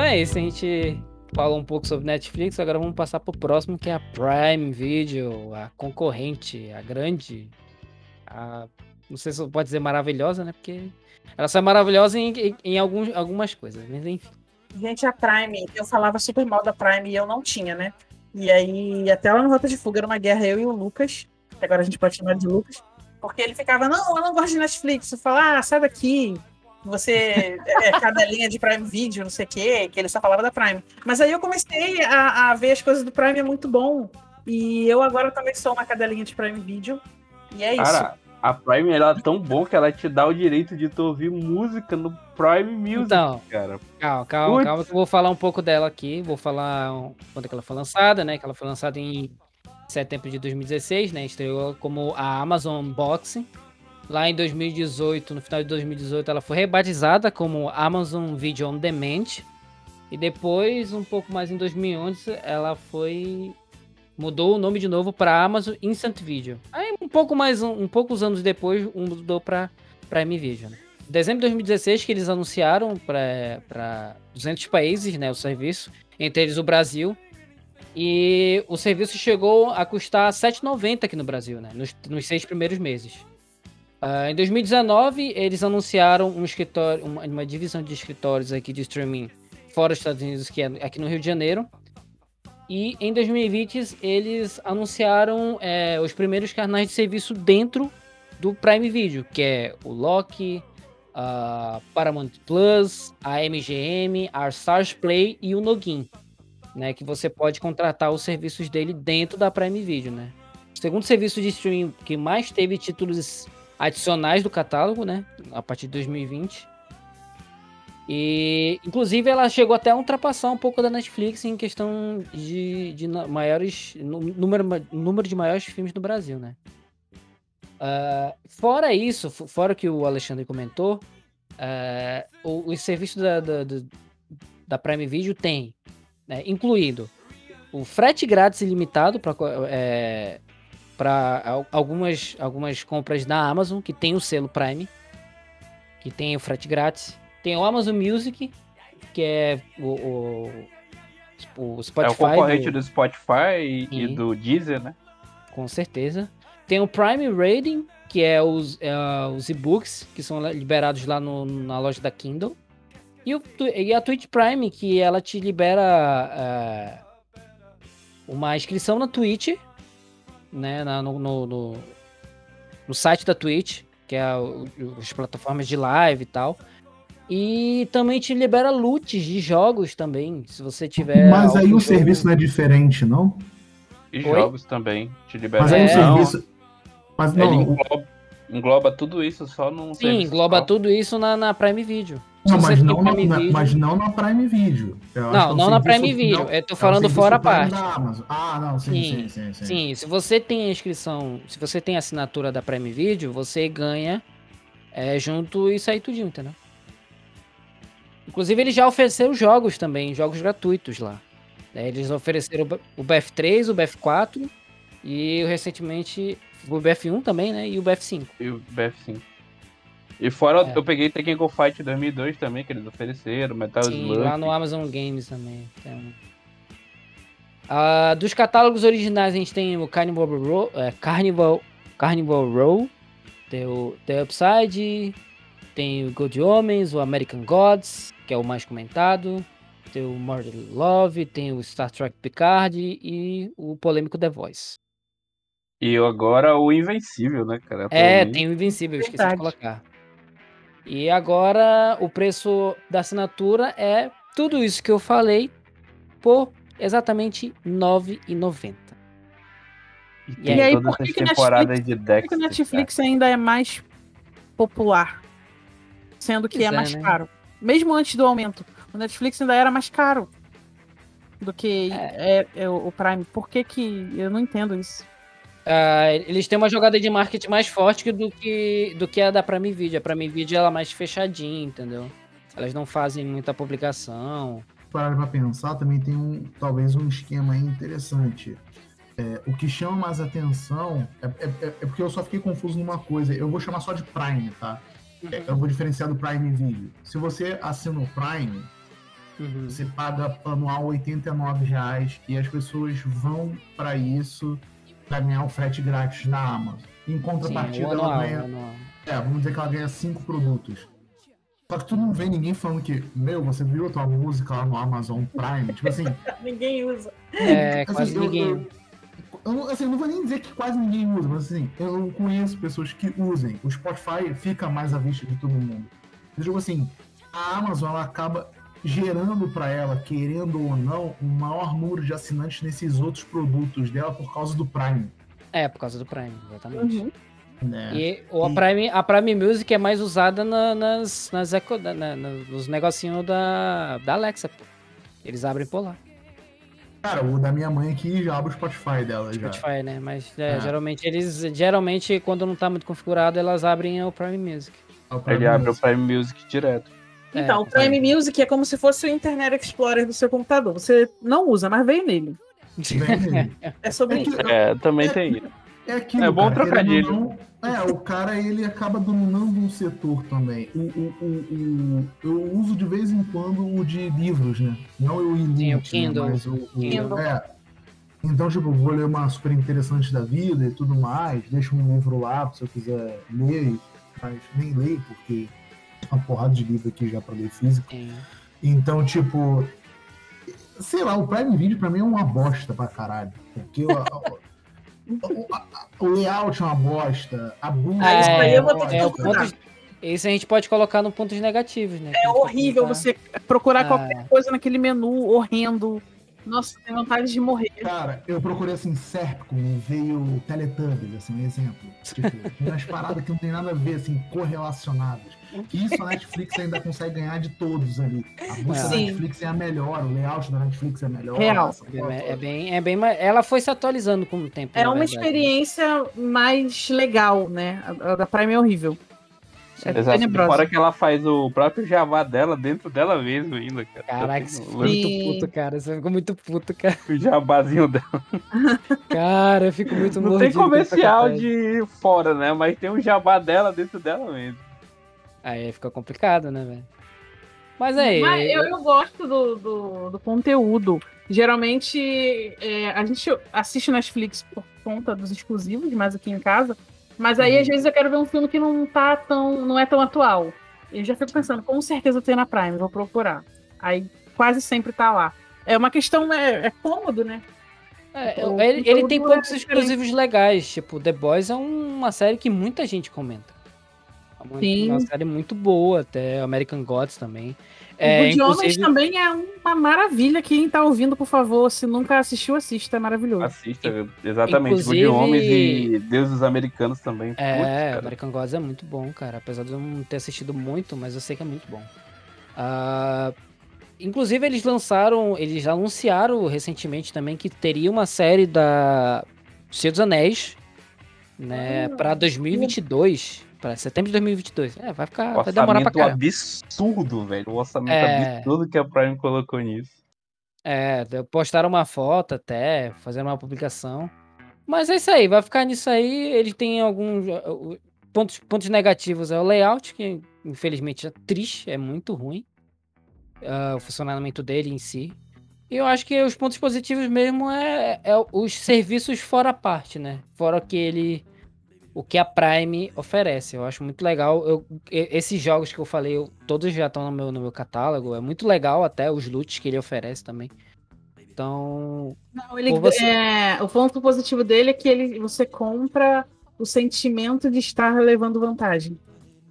Então é isso, a gente falou um pouco sobre Netflix, agora vamos passar pro próximo, que é a Prime Video, a concorrente, a grande, a, não sei se pode dizer maravilhosa, né? Porque ela só é maravilhosa em, em, em algumas coisas, mas enfim. Gente, a Prime, eu falava super mal da Prime e eu não tinha, né? E aí, até lá no Rota de Fuga era uma guerra eu e o Lucas, agora a gente pode chamar de Lucas, porque ele ficava, não, eu não gosto de Netflix. Eu falava, ah, sai daqui, você é cadelinha de Prime Video, não sei o quê, que ele só falava da Prime. Mas aí eu comecei a, a, ver as coisas do Prime, é muito bom. E eu agora também sou uma cadelinha de Prime Video. E é Cara, isso. a Prime ela é tão bom que ela te dá o direito de tu ouvir música no Prime Music, Então, cara. Calma, calma, Putz. calma, que eu vou falar um pouco dela aqui. Vou falar quando é que ela foi lançada, né? Que ela foi lançada em setembro de 2016, né? Estreou como a Amazon Unboxing. Lá em 2018, no final de 2018, ela foi rebatizada como Amazon Video On Demand. E depois, um pouco mais em 2011, ela foi mudou o nome de novo para Amazon Instant Video. Aí um pouco mais um, um poucos anos depois, mudou para Prime Video, né? Em dezembro de 2016 que eles anunciaram para 200 países, né, o serviço, entre eles o Brasil. E o serviço chegou a custar R$ 7,90 aqui no Brasil, né, nos, nos seis primeiros meses. Ah, em 2019, eles anunciaram um escritório, uma, uma divisão de escritórios aqui de streaming fora dos Estados Unidos, que é aqui no Rio de Janeiro. E em 2020, eles anunciaram é, os primeiros canais de serviço dentro do Prime Video, que é o Loki, a Paramount Plus, a MGM, a Stars Play e o Nogin, né, que você pode contratar os serviços dele dentro da Prime Video, né? O segundo serviço de streaming que mais teve títulos adicionais do catálogo, né, a partir de 2020. E, inclusive, ela chegou até a ultrapassar um pouco da Netflix em questão de, de maiores. Número, número de maiores filmes do Brasil, né? Ah, fora isso, fo- fora o que o Alexandre comentou, ah, o, os serviços da, da, da- Prime Video tem, né, incluído o frete grátis ilimitado para para algumas, algumas compras da Amazon que tem o selo Prime, que tem o frete grátis. Tem o Amazon Music, que é o, o, o Spotify. é o concorrente do- do Spotify e, e do Deezer, né? com certeza. Tem o Prime Rating, que é os, é, os e-books que são liberados lá no- na loja da Kindle. E, o, e a Twitch Prime, que ela te libera é, uma inscrição na Twitch, né, na- no, no, no- no site da Twitch, que é o- o- as plataformas de live e tal. E também te libera loots de jogos também, se você tiver. Mas aí o jogo- serviço não é diferente, não? E Oi? jogos também. Te libera Mas aí o É. Não, serviço. Mas Ele não, o- engloba, engloba tudo isso só num Sim, engloba só. tudo isso na, na Prime Video. Não, mas não, na, Prime na- Video- mas não na Prime Video. Eu Não, é não na Prime Video, não, eu tô é falando fora a parte. Ah, não, sim, sim, sim. sim. Sim, se você tem a inscrição, se você tem a assinatura da Prime Video, você ganha é, junto isso aí tudinho, entendeu? Inclusive, eles já ofereceram jogos também, jogos gratuitos lá. É, Eles ofereceram o BF3, o BF4 e recentemente o BF1 também, né? E o BF5. E o BF5. E fora, É. eu peguei Tekken Go Fight 2002 também, que eles ofereceram, Metal Sim, Slug. lá no Amazon Games também. tem. Ah, dos catálogos originais a gente tem o Carnival Row, é, Carnival, Carnival Row, tem o The Upside, tem o Good Homens, o American Gods, que é o mais comentado, tem o Murder Love, tem o Star Trek Picard e o polêmico The Voice. E agora o Invencível, né, cara? É, tem o Invencível, eu esqueci de colocar. E agora o preço da assinatura é tudo isso que eu falei por exatamente R$ 9,90. E E tem aí, todas por que essas que temporadas Netflix- de Por que o Netflix ainda é mais popular? Sendo que Pois é é, mais né? caro. Mesmo antes do aumento, o Netflix ainda era mais caro do que é, é o o Prime. Por que que... Eu não entendo isso. Ah, eles têm uma jogada de marketing mais forte do que, do que a da Prime Video. A Prime Video ela é mais fechadinha, entendeu? Elas não fazem muita publicação. parar pra pensar, também tem um talvez um esquema interessante. É, o que chama mais atenção é, é- é- é porque eu só fiquei confuso numa coisa. Eu vou chamar só de Prime, tá? É, Eu vou diferenciar do Prime Video. Se você assina o Prime, Uhum. você paga anual 89 reais e as pessoas vão para isso para ganhar o frete grátis na Amazon. Em Sim, contrapartida, o ela ganha. anual. É, vamos dizer que ela ganha cinco produtos. Só que tu não vê ninguém falando que, meu, você viu a tua música lá no Amazon Prime? tipo assim, <laughs> Ninguém usa. É, assim, quase eu- ninguém. eu- eu não- assim, eu não vou nem dizer que quase ninguém usa, mas assim, eu conheço pessoas que usem. O Spotify fica mais à vista de todo mundo. Eu digo assim, a Amazon ela acaba gerando para ela, querendo ou não, um maior número de assinantes nesses outros produtos dela por causa do Prime. É, por causa do Prime, exatamente. Uhum. Né? E o, a, E- Prime, a Prime Music é mais usada na- nas, nas eco, na- na- nos negocinhos da, da Alexa, pô. Eles abrem por lá. Cara, o da minha mãe aqui já abre o Spotify dela já. Spotify, né? Mas é, É. geralmente eles. Geralmente, quando não tá muito configurado, elas abrem o Prime Music. É o Prime Ele abre o Music. Prime Music direto. Então, É, o Prime Music é como se fosse o Internet Explorer do seu computador. Você não usa, mas veio nele. Vem nele. É sobre É isso. É, também tem isso. É aquilo, É bom cara, trocadilho. não, É, o cara ele acaba dominando um setor também. O, o, o, o- eu uso de vez em quando o de livros, né? Não o Sim, o Init, Kindle. mas o, o Kindle. é. Então, tipo, vou ler uma super interessante da vida e tudo mais, deixo um livro lá se eu quiser ler, mas nem leio, porque tem uma porrada de livro aqui já pra ler físico. Sim. Então, tipo, sei lá, o Prime Video pra mim é uma bosta pra caralho. Porque o, o, o- layout é uma bosta, a bunda Ah, isso aí eu vou uma ter que É, o bosta. ponto, esse a gente pode colocar no pontos negativos, né? É horrível você procurar Ah. qualquer coisa naquele menu horrendo. Nossa, tem vontade de morrer. Cara, eu procurei assim, Serpcom veio Teletubbies, assim, um exemplo. Tipo, <laughs> umas paradas que não tem nada a ver, assim, correlacionadas. Isso a Netflix ainda consegue ganhar de todos ali. A busca da. Netflix é a melhor, o layout da Netflix é melhor. Real. É, é bem, é bem, ela foi se atualizando com o tempo. É uma verdade. experiência mais legal, né? A a da Prime é horrível. É Exato. Fora que ela faz o próprio Java dela dentro dela mesmo ainda, cara. Caraca, Tá você tendo ficou muito puto, cara. Você ficou muito puto, cara. O jabazinho dela. <laughs> Cara, eu fico muito Não tem comercial de fora, né? Mas tem um jabá dela dentro dela mesmo. Aí fica complicado, né, velho? Mas aí. Mas eu, eu gosto do, do, do conteúdo. Geralmente é, a gente assiste Netflix por conta dos exclusivos, mais aqui em casa. Mas aí, Uhum. às vezes, eu quero ver um filme que não tá tão. não é tão atual. Eu já fico pensando, com certeza tem na Prime, vou procurar. Aí quase sempre tá lá. É uma questão, é, é cômodo, né? É, ele, ele tem conteúdo é poucos exclusivos legais. Tipo, The Boys é uma série que muita gente comenta. É uma, Sim. uma série muito boa, até American Gods também. o É, Good Homens inclusive, também é uma maravilha. Quem tá ouvindo, por favor, se nunca assistiu, assista. É maravilhoso. Assista, exatamente. Inclusive- Good Homens e Deuses Americanos também. É, Putz, cara. American Gods é muito bom, cara. Apesar de eu não ter assistido muito, mas eu sei que é muito bom. Ah, inclusive, eles lançaram, eles anunciaram recentemente também que teria uma série da Senhor dos Anéis, né, Ah, pra 2022, pra setembro de 2022. É, vai ficar, vai demorar pra caramba. absurdo, velho. O orçamento É. absurdo que a Prime colocou nisso. É, postaram uma foto até, fazendo uma publicação. Mas é isso aí, vai ficar nisso aí. Ele tem alguns uh, uh, pontos, pontos negativos. É o layout, que infelizmente é triste, é muito ruim. ah, o funcionamento dele em si. E eu acho que os pontos positivos mesmo é, é os serviços fora a parte, né? Fora que ele. O que a Prime oferece. Eu acho muito legal. Eu, esses jogos que eu falei, eu- todos já estão no meu, no meu catálogo. É muito legal até os loots que ele oferece também. Então. Não, ele, você- é, o ponto positivo dele é que ele, você compra o sentimento de estar levando vantagem.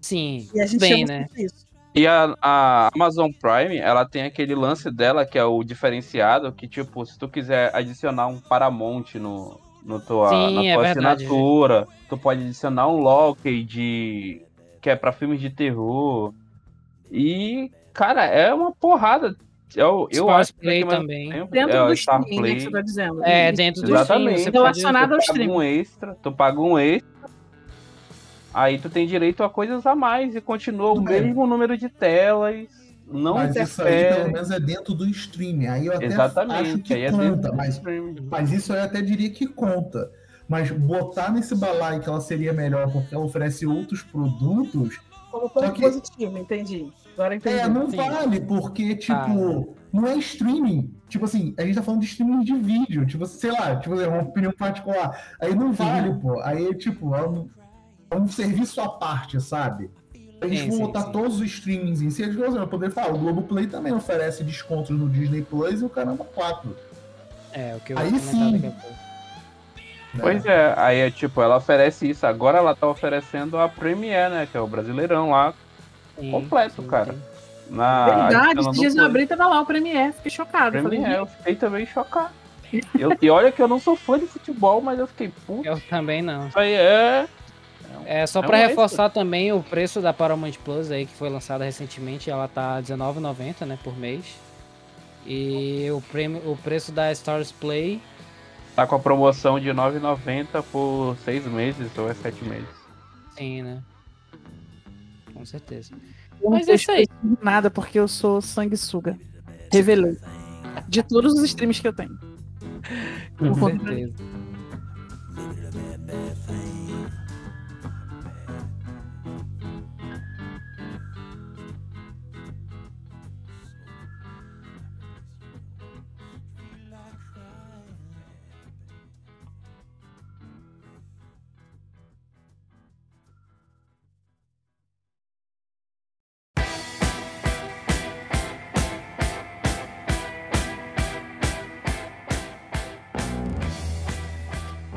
Sim, E a gente bem, né? isso. E a, a Amazon Prime, ela tem aquele lance dela que é o diferenciado, que tipo, se tu quiser adicionar um Paramount no, no tua, Sim, na é tua verdade. assinatura, tu pode adicionar um Loki de que é pra filmes de terror. E, cara, é uma porrada. Eu, eu acho que Play também. tempo- Dentro é, do Star streaming, que Play. você tá dizendo. É, dentro do stream, Exatamente. você pode- Relacionado ao streaming. um extra, tu paga um extra. Aí tu tem direito a coisas a mais e continua o mesmo número de telas. Não mas isso aí interfere. pelo menos é dentro do streaming. Aí eu até Exatamente, acho que aí é conta, mas, mas isso eu até diria que conta. Mas botar nesse balaio que ela seria melhor porque ela oferece outros produtos, Como ponto que- positivo, entendi. Agora entendi. é, não Sim. vale, porque, tipo, não é streaming. Tipo assim, a gente tá falando de streaming de vídeo, tipo, sei lá, tipo, é uma opinião particular. Aí não vale, pô. Aí, tipo, é um, é um serviço à parte, sabe? A gente Sim, sim, botar sim. todos os streamings em si, a gente vai poder falar. O Globoplay também oferece descontos no Disney Plus e o caramba 4. É, o que eu Aí sim. daqui a pouco. né? Pois é, aí é tipo, ela oferece isso. Agora ela tá oferecendo a Premiere, né? Que é o Brasileirão lá, Sim, completo, sim, cara. sim. Na Verdade, esses dias eu coisa. abri tava lá o Premiere, fiquei chocado. Falei, Premiere, eu fiquei também chocado. Eu- e olha que eu não sou fã de futebol, mas eu fiquei, puta, Eu também não. isso aí é. É, só É pra um reforçar também o preço da Paramount Plus aí, que foi lançada recentemente, ela tá R$19,90, né, por mês. E o, prêmio, o preço da Stars Play, Tá com a promoção de R$ 9,90 por seis meses ou é sete meses. sim, né? Com certeza. Eu Mas é isso aí. nada porque eu sou sanguessuga. Revelei. De todos os streams que eu tenho. Com conta- certeza.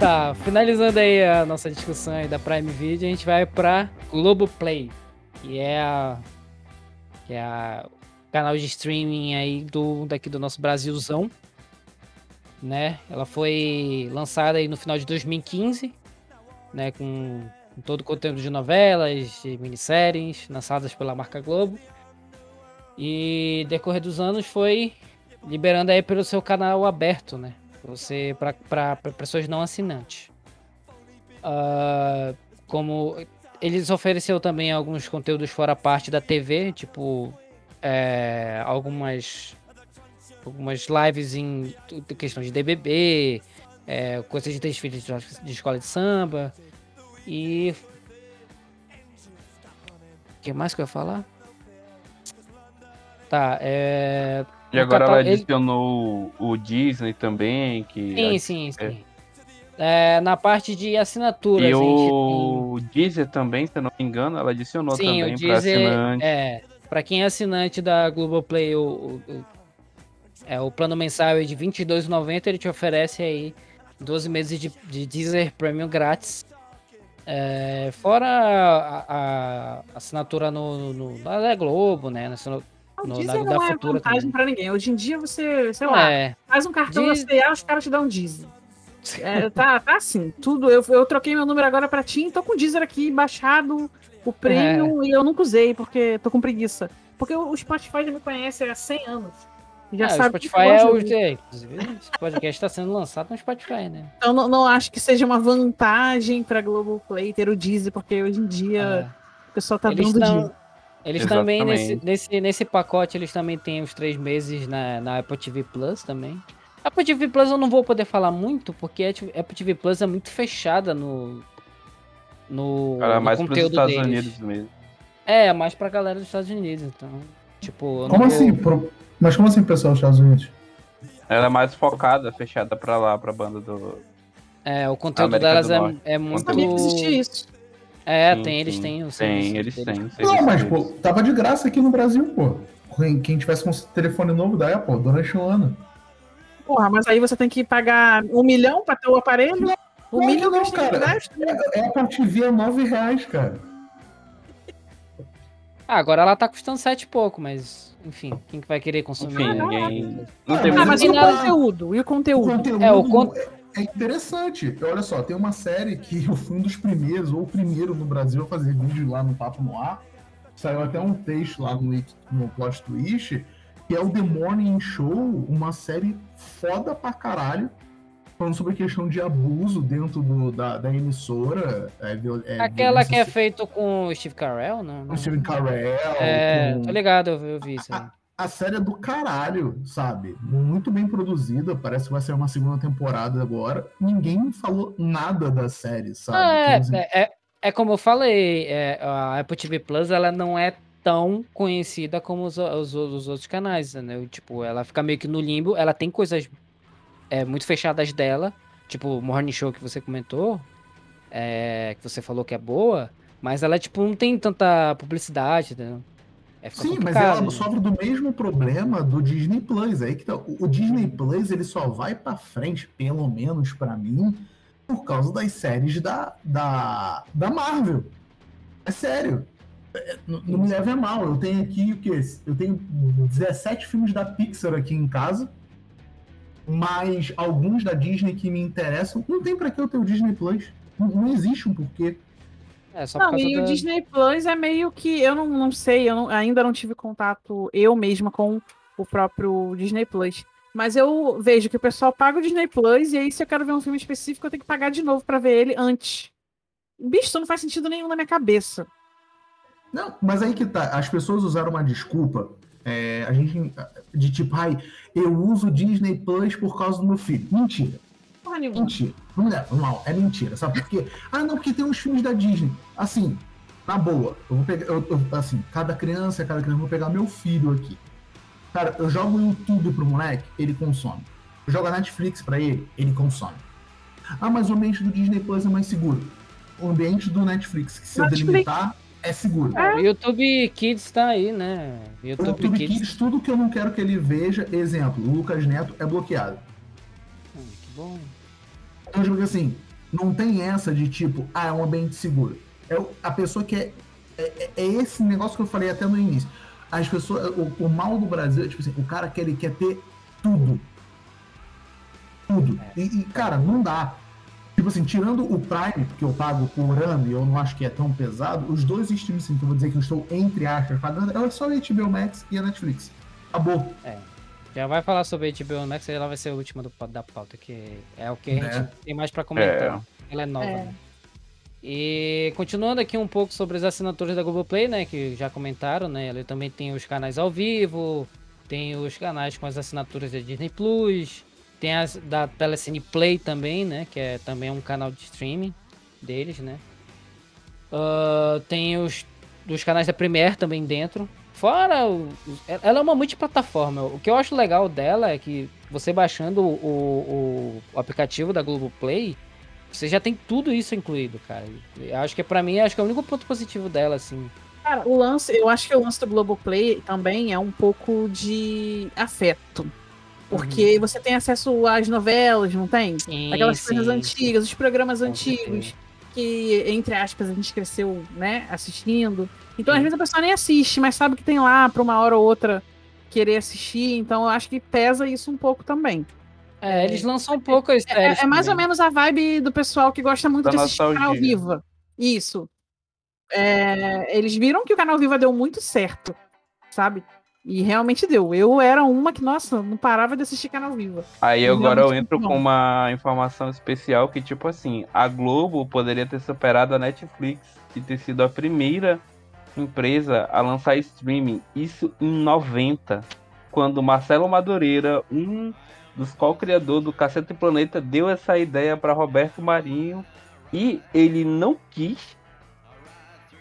Tá, finalizando aí a nossa discussão aí da Prime Video, a gente vai pra Globoplay, que é a que é a canal de streaming aí do daqui do nosso Brasilzão, né? Ela foi lançada aí no final de 2015, né, com, com todo o conteúdo de novelas, de minisséries, lançadas pela marca Globo. E decorrer dos anos foi liberando aí pelo seu canal aberto, né? Você para pessoas não assinantes. Ah, como eles ofereceu também alguns conteúdos fora parte da TV, tipo é, algumas algumas lives em questão de DBB, é, coisas de desfile de, de escola de samba e o que mais que eu ia falar? Tá, é E no agora ela ele- adicionou o Disney também, que. Sim, sim, sim. É, na parte de assinaturas, E o Deezer também, se eu não me engano, ela adicionou Sim, também para assinante. é, para quem é assinante da Globoplay, o, o, o- é, o plano mensal é de R$ 22,90, ele te oferece aí 12 meses de, de Deezer Premium grátis. É, fora a, a assinatura no, no, na da Globo, né? O no, não é vantagem também. pra ninguém. Hoje em dia você, sei lá, É, faz um cartão Deezer- da CA, os caras te dão um Deezer. É, tá, tá assim, tudo. Eu, eu troquei meu número agora pra TIM, tô com o Deezer aqui baixado, o Premium, e eu nunca usei, porque tô com preguiça. Porque o o Spotify já me conhece há 100 anos. Já é, o sabe que Spotify é o. É, inclusive, esse podcast está sendo lançado no Spotify, né? Então não, não acho que seja uma vantagem pra Globoplay ter o Deezer, porque hoje em dia o pessoal tá É. Eles dando tão- Deezer. Eles também, nesse, nesse, nesse pacote, eles também têm os três meses na, na Apple TV Plus também. Apple TV Plus eu não vou poder falar muito, porque a Apple TV Plus é muito fechada no, no, Era no mais para os conteúdo Estados deles. Unidos mesmo. É, mais pra galera dos Estados Unidos, então. Tipo, eu não Como vou- assim? pro- Mas como assim, pessoal dos Estados Unidos? Ela é mais focada, fechada pra lá, pra banda do. É, o conteúdo América delas é, é muito. Sabia que existia isso. É, Sim, tem, eles sim. têm o Tem, eles têm. o Não, serviço mas, pô, tava de graça aqui no Brasil, pô. Quem, quem tivesse com um telefone novo da Apple, durante um ano. Porra, mas aí você tem que pagar um milhão pra ter o aparelho? um Claro milhão não, cara. gasta, né? É Apple TV é 9 reais, cara. Ah, agora ela tá custando sete e pouco, mas, enfim, quem que vai querer consumir? Enfim, né? ninguém. Não Ah, tem Ah, mas mas e o conteúdo? E o O conteúdo? conteúdo É, o con- é, é interessante. Olha só, tem uma série que eu <laughs> fui um dos primeiros, ou o primeiro no Brasil a fazer vídeo lá no Papo no Ar. Saiu até um texto lá no, no Plot Twist, que é o The Morning Show, uma série foda pra caralho. falando sobre a questão de abuso dentro do, da, da emissora. É, viol- é, Aquela que é feito com o Steve Carell, não? com não. Steven Carell. É, com- tô ligado, eu, eu vi isso aí. A série é do caralho, sabe? Muito bem produzida. Parece que vai ser uma segunda temporada agora. Ninguém falou nada da série, sabe? Ah, é, é, é como eu falei, é, a Apple TV Plus ela não é tão conhecida como os, os, os outros canais, né? Tipo, ela fica meio que no limbo. Ela tem coisas é, muito fechadas dela, tipo o Morning Show que você comentou, é, que você falou que é boa, mas ela tipo não tem tanta publicidade, entendeu? É, Sim, mas ela né? sofre do mesmo problema do Disney Plus. Aí que tá. O Disney Plus ele só vai pra frente, pelo menos pra mim, por causa das séries da, da, da Marvel. É sério. É, Não não me leve a mal. Eu tenho aqui o quê? Eu tenho 17 filmes da Pixar aqui em casa. Mas alguns da Disney que me interessam. Não tem pra que eu ter o Disney Plus. Não, não existe um porquê. É só por Não, causa e da... o Disney Plus é meio que. Eu não, não sei, eu não- ainda não tive contato eu mesma com o próprio Disney Plus. Mas eu vejo que o pessoal paga o Disney Plus e aí, se eu quero ver um filme específico, eu tenho que pagar de novo pra ver ele antes. Bicho, isso não faz sentido nenhum na minha cabeça. Não, mas aí que tá. As pessoas usaram uma desculpa. é, a gente. De tipo, ai, eu uso o Disney Plus por causa do meu filho. Mentira. Porra nenhuma. Mentira. Não leva mal. É mentira. Sabe por quê? Ah, não, porque tem uns filmes da Disney. Assim, na boa. Eu vou pegar. eu- eu- assim, cada criança, cada criança, eu vou pegar meu filho aqui. Cara, eu jogo o YouTube pro moleque, ele consome. Eu jogo a Netflix pra ele, ele consome. Ah, mas o ambiente do Disney Plus é mais seguro. O ambiente do Netflix, que se eu Netflix. delimitar, é seguro. O YouTube Kids tá aí, né? O YouTube, YouTube Kids. Kids, tudo que eu não quero que ele veja, exemplo, o Lucas Neto é bloqueado. Hum, que bom. Então, tipo assim, não tem essa de tipo, ah, é um ambiente seguro. É o- a pessoa que é, é. é- é esse negócio que eu falei até no início. As pessoas. O, o mal do Brasil é, tipo assim, o cara quer, ele quer ter tudo. Tudo. E, e, cara, não dá. Tipo assim, tirando o Prime, que eu pago por ano e eu não acho que é tão pesado, os dois streams assim, que eu vou dizer que eu estou, entre aspas, pagando, é só o HBO Max e a Netflix. Acabou. Já vai falar sobre a HBO Max, ela vai ser a última do, da pauta, que é o que a gente tem mais pra comentar. É. Ela é nova, É. né? E continuando aqui um pouco sobre as assinaturas da Globoplay, né, que já comentaram, né, ele também tem os canais ao vivo, tem os canais com as assinaturas da Disney Plus, tem as da Telecine Play também, né, que é também um canal de streaming deles, né. Ah, tem os dos canais da Premiere também dentro. Fora, os- ela é uma multiplataforma. O que eu acho legal dela é que você baixando o, o, o aplicativo da Globoplay, você já tem tudo isso incluído, cara. Eu acho que pra mim, acho que é o único ponto positivo dela, assim. Cara, o lance, eu acho que o lance do Globoplay também é um pouco de afeto. Porque você tem acesso às novelas, não tem? Sim, Aquelas sim, coisas sim. antigas, os programas antigos, certeza. Que, entre aspas, a gente cresceu, né, assistindo. Então, às Sim. vezes, a pessoa nem assiste, mas sabe que tem lá pra uma hora ou outra querer assistir. Então, eu acho que pesa isso um pouco também. É, eles lançam poucas É, séries. é mais ou menos a vibe do pessoal que gosta muito Da de assistir Canal nostalgia. Viva. Isso. É, eles viram que o Canal Viva deu muito certo, sabe? E realmente deu. Eu era uma que, nossa, não parava de assistir Canal Viva. Aí agora eu entro com uma informação especial que, tipo assim, a Globo poderia ter superado a Netflix e ter sido a primeira empresa a lançar streaming. Isso em 90, quando Marcelo Madureira, um dos co-criadores do Cacete Planeta, deu essa ideia para Roberto Marinho e ele não quis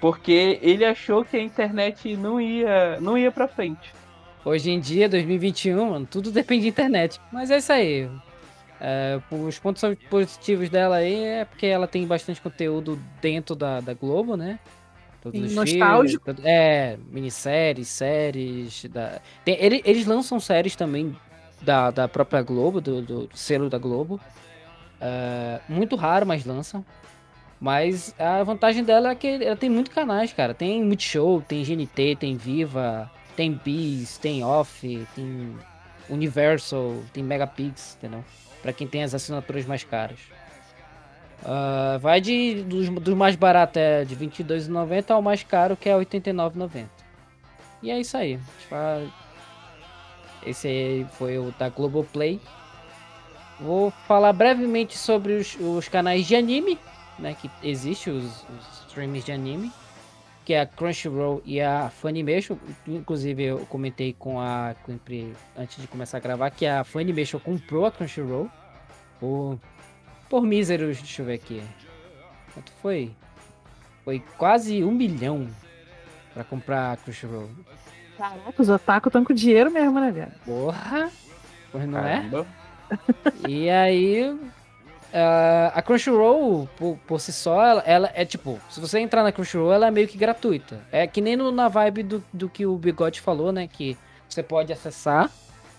porque ele achou que a internet não ia, não ia para frente. Hoje em dia, 2021, mano, tudo depende de internet. Mas é isso aí. É, os pontos positivos dela aí é porque ela tem bastante conteúdo dentro da, da Globo, né? Todos os nostálgico. filmes, todo- é, minisséries, séries. Da... Tem, ele- eles lançam séries também da, da própria Globo, do, do selo da Globo. É, muito raro, mas lançam. Mas a vantagem dela é que ela tem muito canais, cara. Tem Multishow, tem GNT, tem Viva, tem Bis, tem Off, tem Universal, tem Megapix, entendeu? Pra quem tem as assinaturas mais caras. Ah, vai de dos, dos mais baratos é de R$ 22,90 ao mais caro que é R$ 89,90. E é isso aí. Tipo, Esse aí foi o da Globoplay. vou falar brevemente sobre os, os canais de anime, né? Que existem os, os streams de anime, que é a Crunchyroll e a Funimation. Inclusive eu comentei com a antes de começar a gravar que a Funimation comprou a Crunchyroll por, por míseros, deixa eu ver aqui. Quanto foi? Foi quase um milhão pra comprar a Crunchyroll. Caraca, os otaku estão com dinheiro mesmo, né, velho? Porra! Pois não é? Caramba. é? E aí, uh, a Crunchyroll, por, por si só, ela, ela, é tipo, se você entrar na Crunchyroll, ela é meio que gratuita. É que nem no, na vibe do, do que o Bigode falou, né? Que você pode acessar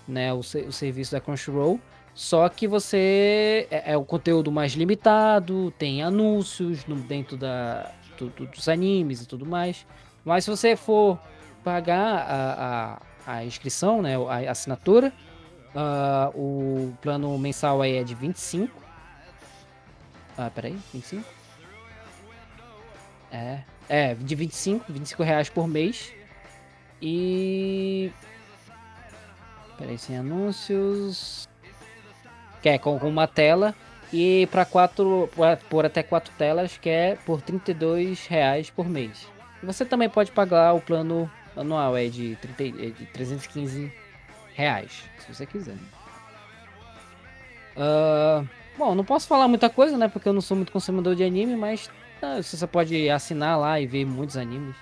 né, o, o serviço da Crunchyroll, só que você é, é, o conteúdo mais limitado, tem anúncios no, dentro da, do, do, dos animes e tudo mais. Mas se você for pagar a, a, a inscrição, né, a assinatura, uh, o plano mensal aí é de 25. Ah, peraí, 25? É, é, de 25, 25 reais por mês. E... Peraí, sem anúncios... Que é com, uma tela. E para quatro, por até quatro telas, que é por 32 reais por mês. Você também pode pagar o plano anual é de, 30, é de 315 reais, se você quiser. Uh, bom, não posso falar muita coisa, né? Porque eu não sou muito consumidor de anime, mas uh, você pode assinar lá e ver muitos animes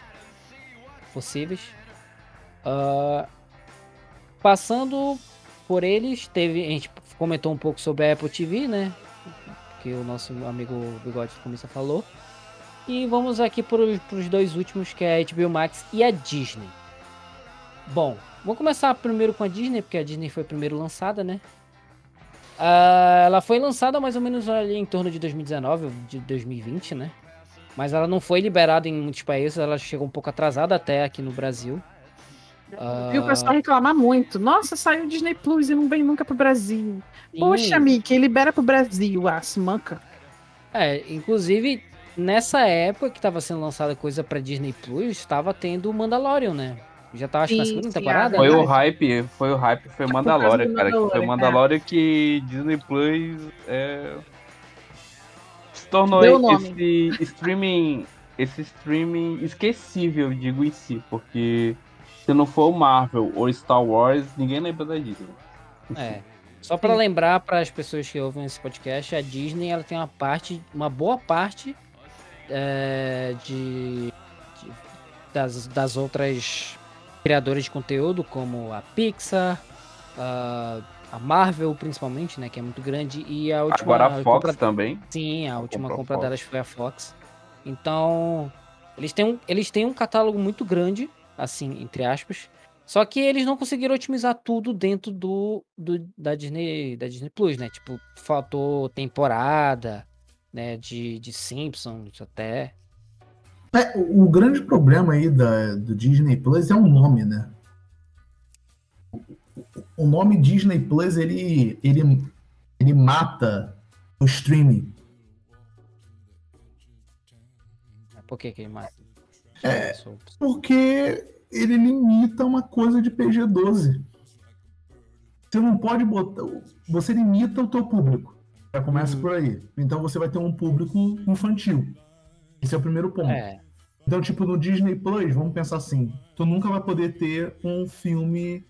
possíveis. Uh, passando por eles, teve. A gente comentou um pouco sobre a Apple TV, né? Que o nosso amigo Bigode Comissa falou. E vamos aqui para os dois últimos, que é a HBO Max e a Disney. Bom, vamos começar primeiro com a Disney, porque a Disney foi primeiro lançada, né? Uh, ela foi lançada mais ou menos ali em torno de 2019, de 2020, né? Mas ela não foi liberada em muitos países, ela chegou um pouco atrasada até aqui no Brasil. Uh... E o pessoal reclamar muito. Nossa, saiu o Disney Plus e não vem nunca pro Brasil. Sim. Poxa, Mickey, libera pro Brasil, ah, se manca. É, inclusive nessa época que estava sendo lançada coisa para Disney Plus, estava tendo o Mandalorian, né? Já tava acho, na segunda temporada. Foi né? o hype, foi o hype, foi o Mandalorian, cara. Mandalorian, foi o Mandalorian é. que Disney Plus é... se tornou esse streaming, esse streaming esquecível, digo em si, porque se não for o Marvel ou Star Wars, ninguém lembra da Disney. É. Só para lembrar para as pessoas que ouvem esse podcast, a Disney ela tem uma parte, uma boa parte é, de, de, das, das outras criadoras de conteúdo, como a Pixar, a, a Marvel principalmente, né, que é muito grande, e a última... Agora a Fox compra, também. Sim, a última compra Fox. delas foi a Fox. Então, eles têm, um, eles têm um catálogo muito grande, assim, entre aspas, só que eles não conseguiram otimizar tudo dentro do, do da Disney da Disney Plus, né? Tipo, faltou temporada, né, de, de Simpsons até. É, o, grande problema aí da, do Disney Plus é o nome, né? O nome Disney Plus, ele, ele, ele mata o streaming. Por que, que ele mata? É, porque ele limita uma coisa de PG-12. Você não pode botar. Você limita o teu público. Já começa uhum. por aí. Então você vai ter um público infantil. Esse é o primeiro ponto. É. Então, tipo, no Disney Plus, vamos pensar assim: tu nunca vai poder ter um filme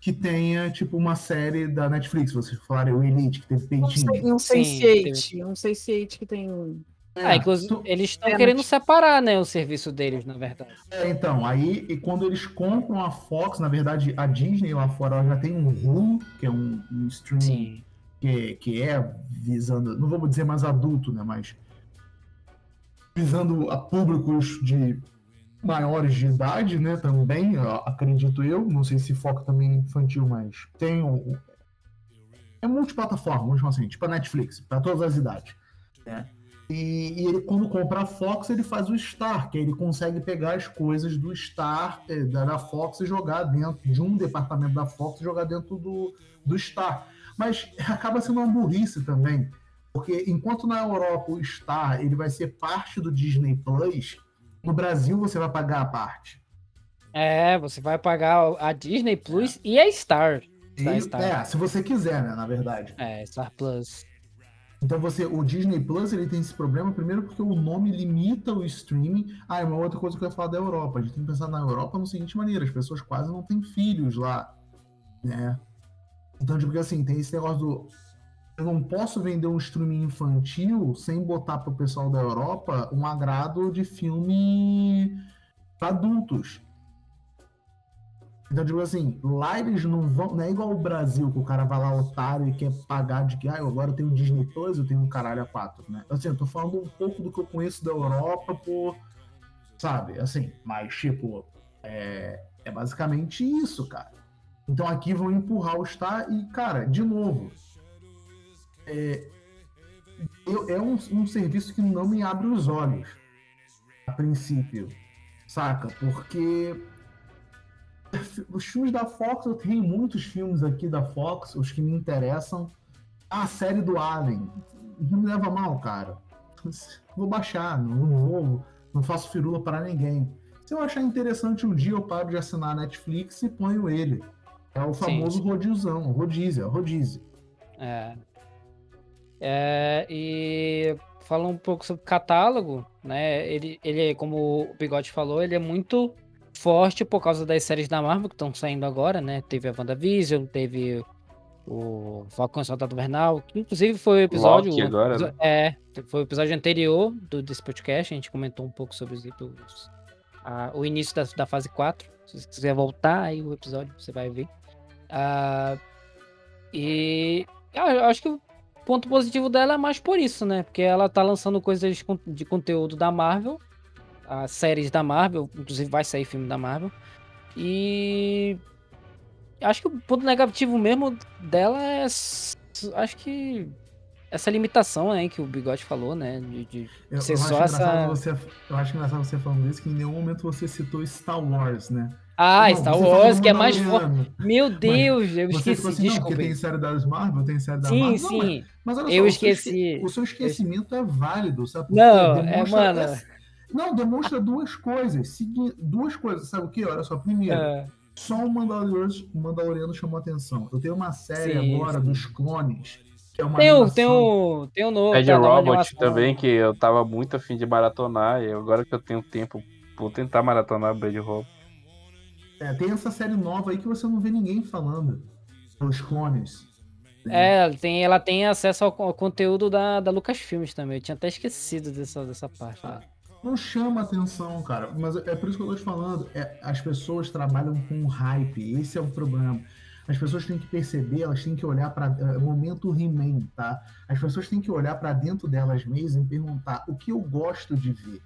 que tenha, tipo, uma série da Netflix. Vocês falaram o Elite, que teve peitinho. Um Sense8, um Sense8 que tem. É, ah, inclusive, tu... eles estão é, querendo separar, né, o serviço deles, na verdade. É, então, aí, e quando eles compram a Fox, na verdade, a Disney lá fora ela já tem um Hulu, que é um, um streaming que, que é visando, não vamos dizer mais adulto, né, mas visando a públicos de maiores de idade, né, também, acredito eu, não sei se foca também infantil, mas tem um, é multiplataforma, vamos assim, tipo a Netflix, para todas as idades, né? E, e, ele, quando compra a Fox, ele faz o Star, que ele consegue pegar as coisas do Star, eh, da Fox e jogar dentro de um departamento da Fox e jogar dentro do, do Star mas <laughs> acaba sendo uma burrice também, porque enquanto na Europa o Star ele vai ser parte do Disney Plus, no Brasil você vai pagar a parte. É, você vai pagar a Disney Plus é. e a Star. E- Star. é, se você quiser, né, na verdade. É, Star Plus. Então você, o Disney Plus ele tem esse problema, primeiro porque o nome limita o streaming. Ah, e uma outra coisa que eu ia falar da Europa. A gente tem que pensar na Europa no seguinte maneira, as pessoas quase não têm filhos lá, né? Então, tipo, assim, tem esse negócio do eu não posso vender um streaming infantil sem botar pro pessoal da Europa um agrado de filme pra adultos. Então, tipo assim, lá eles não vão. Não é igual o Brasil, que o cara vai lá otário e quer pagar de que, ah, eu agora tenho o Disney Plus, eu tenho um caralho a quatro, né? Assim, eu tô falando um pouco do que eu conheço da Europa por. Sabe, assim, mas, tipo, é, é basicamente isso, cara. Então aqui vão empurrar o Star e, cara, de novo. É, eu- é um, um serviço que não me abre os olhos, a princípio, saca? Porque os filmes da Fox, eu tenho muitos filmes aqui da Fox, os que me interessam. A série do Alien, não me leva mal, cara. Vou baixar, não vou, não faço firula para ninguém. Se eu achar interessante um dia, eu paro de assinar a Netflix e ponho ele. É o famoso sim. rodizão, rodízio, rodízio. É. É, e fala um pouco sobre catálogo, né? Ele, ele, como o Bigode falou, ele é muito forte por causa das séries da Marvel que estão saindo agora, né? Teve a WandaVision, teve o Falcão o Soldado Invernal, que inclusive foi o episódio. Loki agora, né? É, foi o episódio anterior do, desse podcast, a gente comentou um pouco sobre os, os- a- o início da, da fase 4. Se você quiser voltar aí o episódio, você vai ver. Ah, e eu acho que o ponto positivo dela é mais por isso, né? Porque ela tá lançando coisas de con- de conteúdo da Marvel, as séries da Marvel, inclusive vai sair filme da Marvel. E acho que o ponto negativo mesmo dela é acho que essa limitação, né, que o Bigode falou, né, de, de Eu, ser eu acho só essa você, eu acho engraçado você falando isso, que em nenhum momento você citou Star Wars, né? Ah, Não, Star Wars, que é mais forte. Meu Deus, eu Você esqueci, assim, não, porque tem série das Marvel, tem série da Sim, Marvel. Não, sim. mas, mas olha só, Eu o esque- esqueci. O seu esquecimento é válido, sabe? por Não, é, Demonstra mano. essa- Não, demonstra duas coisas. segui- Duas coisas, sabe o que? Olha só, primeiro, É. só o Mandaloriano, o Mandaloriano chamou atenção. Eu tenho uma série Sim, agora sim. dos clones, que é uma Tem o, animação- tem o, tem o novo. Ed tá, Robot também, que eu tava muito afim de maratonar, e agora que eu tenho tempo, vou tentar maratonar Bad Robot. É, tem essa série nova aí que você não vê ninguém falando. Os clones. É, ela tem, ela tem acesso ao, ao conteúdo da, da Lucasfilmes também. Eu tinha até esquecido dessa, dessa parte. né? Não chama atenção, cara. Mas é por isso que eu tô te falando. É, as pessoas trabalham com hype. Esse é o problema. As pessoas têm que perceber, elas têm que olhar para o momento He-Man, tá? As pessoas têm que olhar para dentro delas mesmas e perguntar o que eu gosto de ver.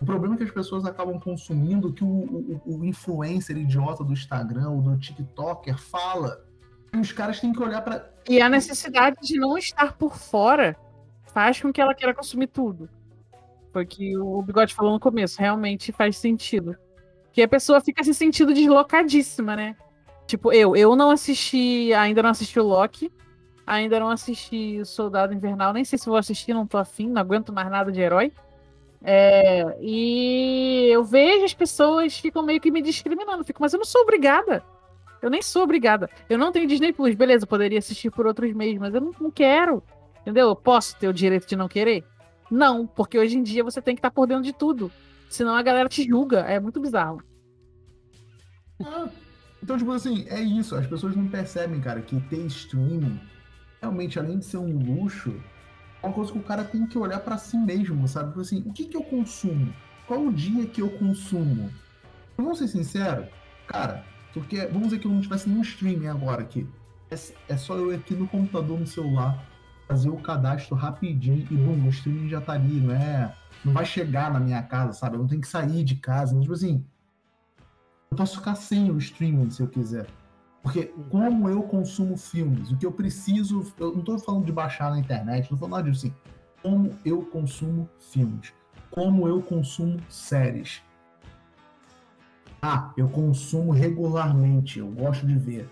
O problema é que as pessoas acabam consumindo que o, o- o influencer idiota do Instagram ou do TikToker fala. E os caras têm que olhar para E a necessidade de não estar por fora faz com que ela queira consumir tudo. Foi o que o Bigode falou no começo, realmente faz sentido. Que a pessoa fica se sentindo deslocadíssima, né? Tipo, eu, eu não assisti, ainda não assisti o Loki, ainda não assisti o Soldado Invernal, nem sei se vou assistir, não tô afim, não aguento mais nada de herói. É, e eu vejo as pessoas ficam meio que me discriminando, fico, mas eu não sou obrigada. Eu nem sou obrigada. Eu não tenho Disney Plus, beleza, poderia assistir por outros meios, mas eu não, não quero. Entendeu? Eu posso ter o direito de não querer? Não, porque hoje em dia você tem que estar por dentro de tudo. Senão a galera te julga. É muito bizarro. Ah, então, tipo assim, é isso. As pessoas não percebem, cara, que ter streaming, realmente, além de ser um luxo, uma coisa que o cara tem que olhar pra si mesmo, sabe? Tipo assim, o que que eu consumo? Qual o dia que eu consumo? Vamos ser sinceros, cara, porque vamos dizer que eu não tivesse nenhum streaming agora aqui. É, é só eu aqui no computador, no celular, fazer o cadastro rapidinho e, bum, o streaming já tá ali, não é? Não vai chegar na minha casa, sabe? Eu não tenho que sair de casa. Tipo assim, eu posso ficar sem o streaming se eu quiser. Porque como eu consumo filmes, o que eu preciso, eu não estou falando de baixar na internet, não estou falando disso assim. Como eu consumo filmes, como eu consumo séries. Ah, eu consumo regularmente, eu gosto de ver.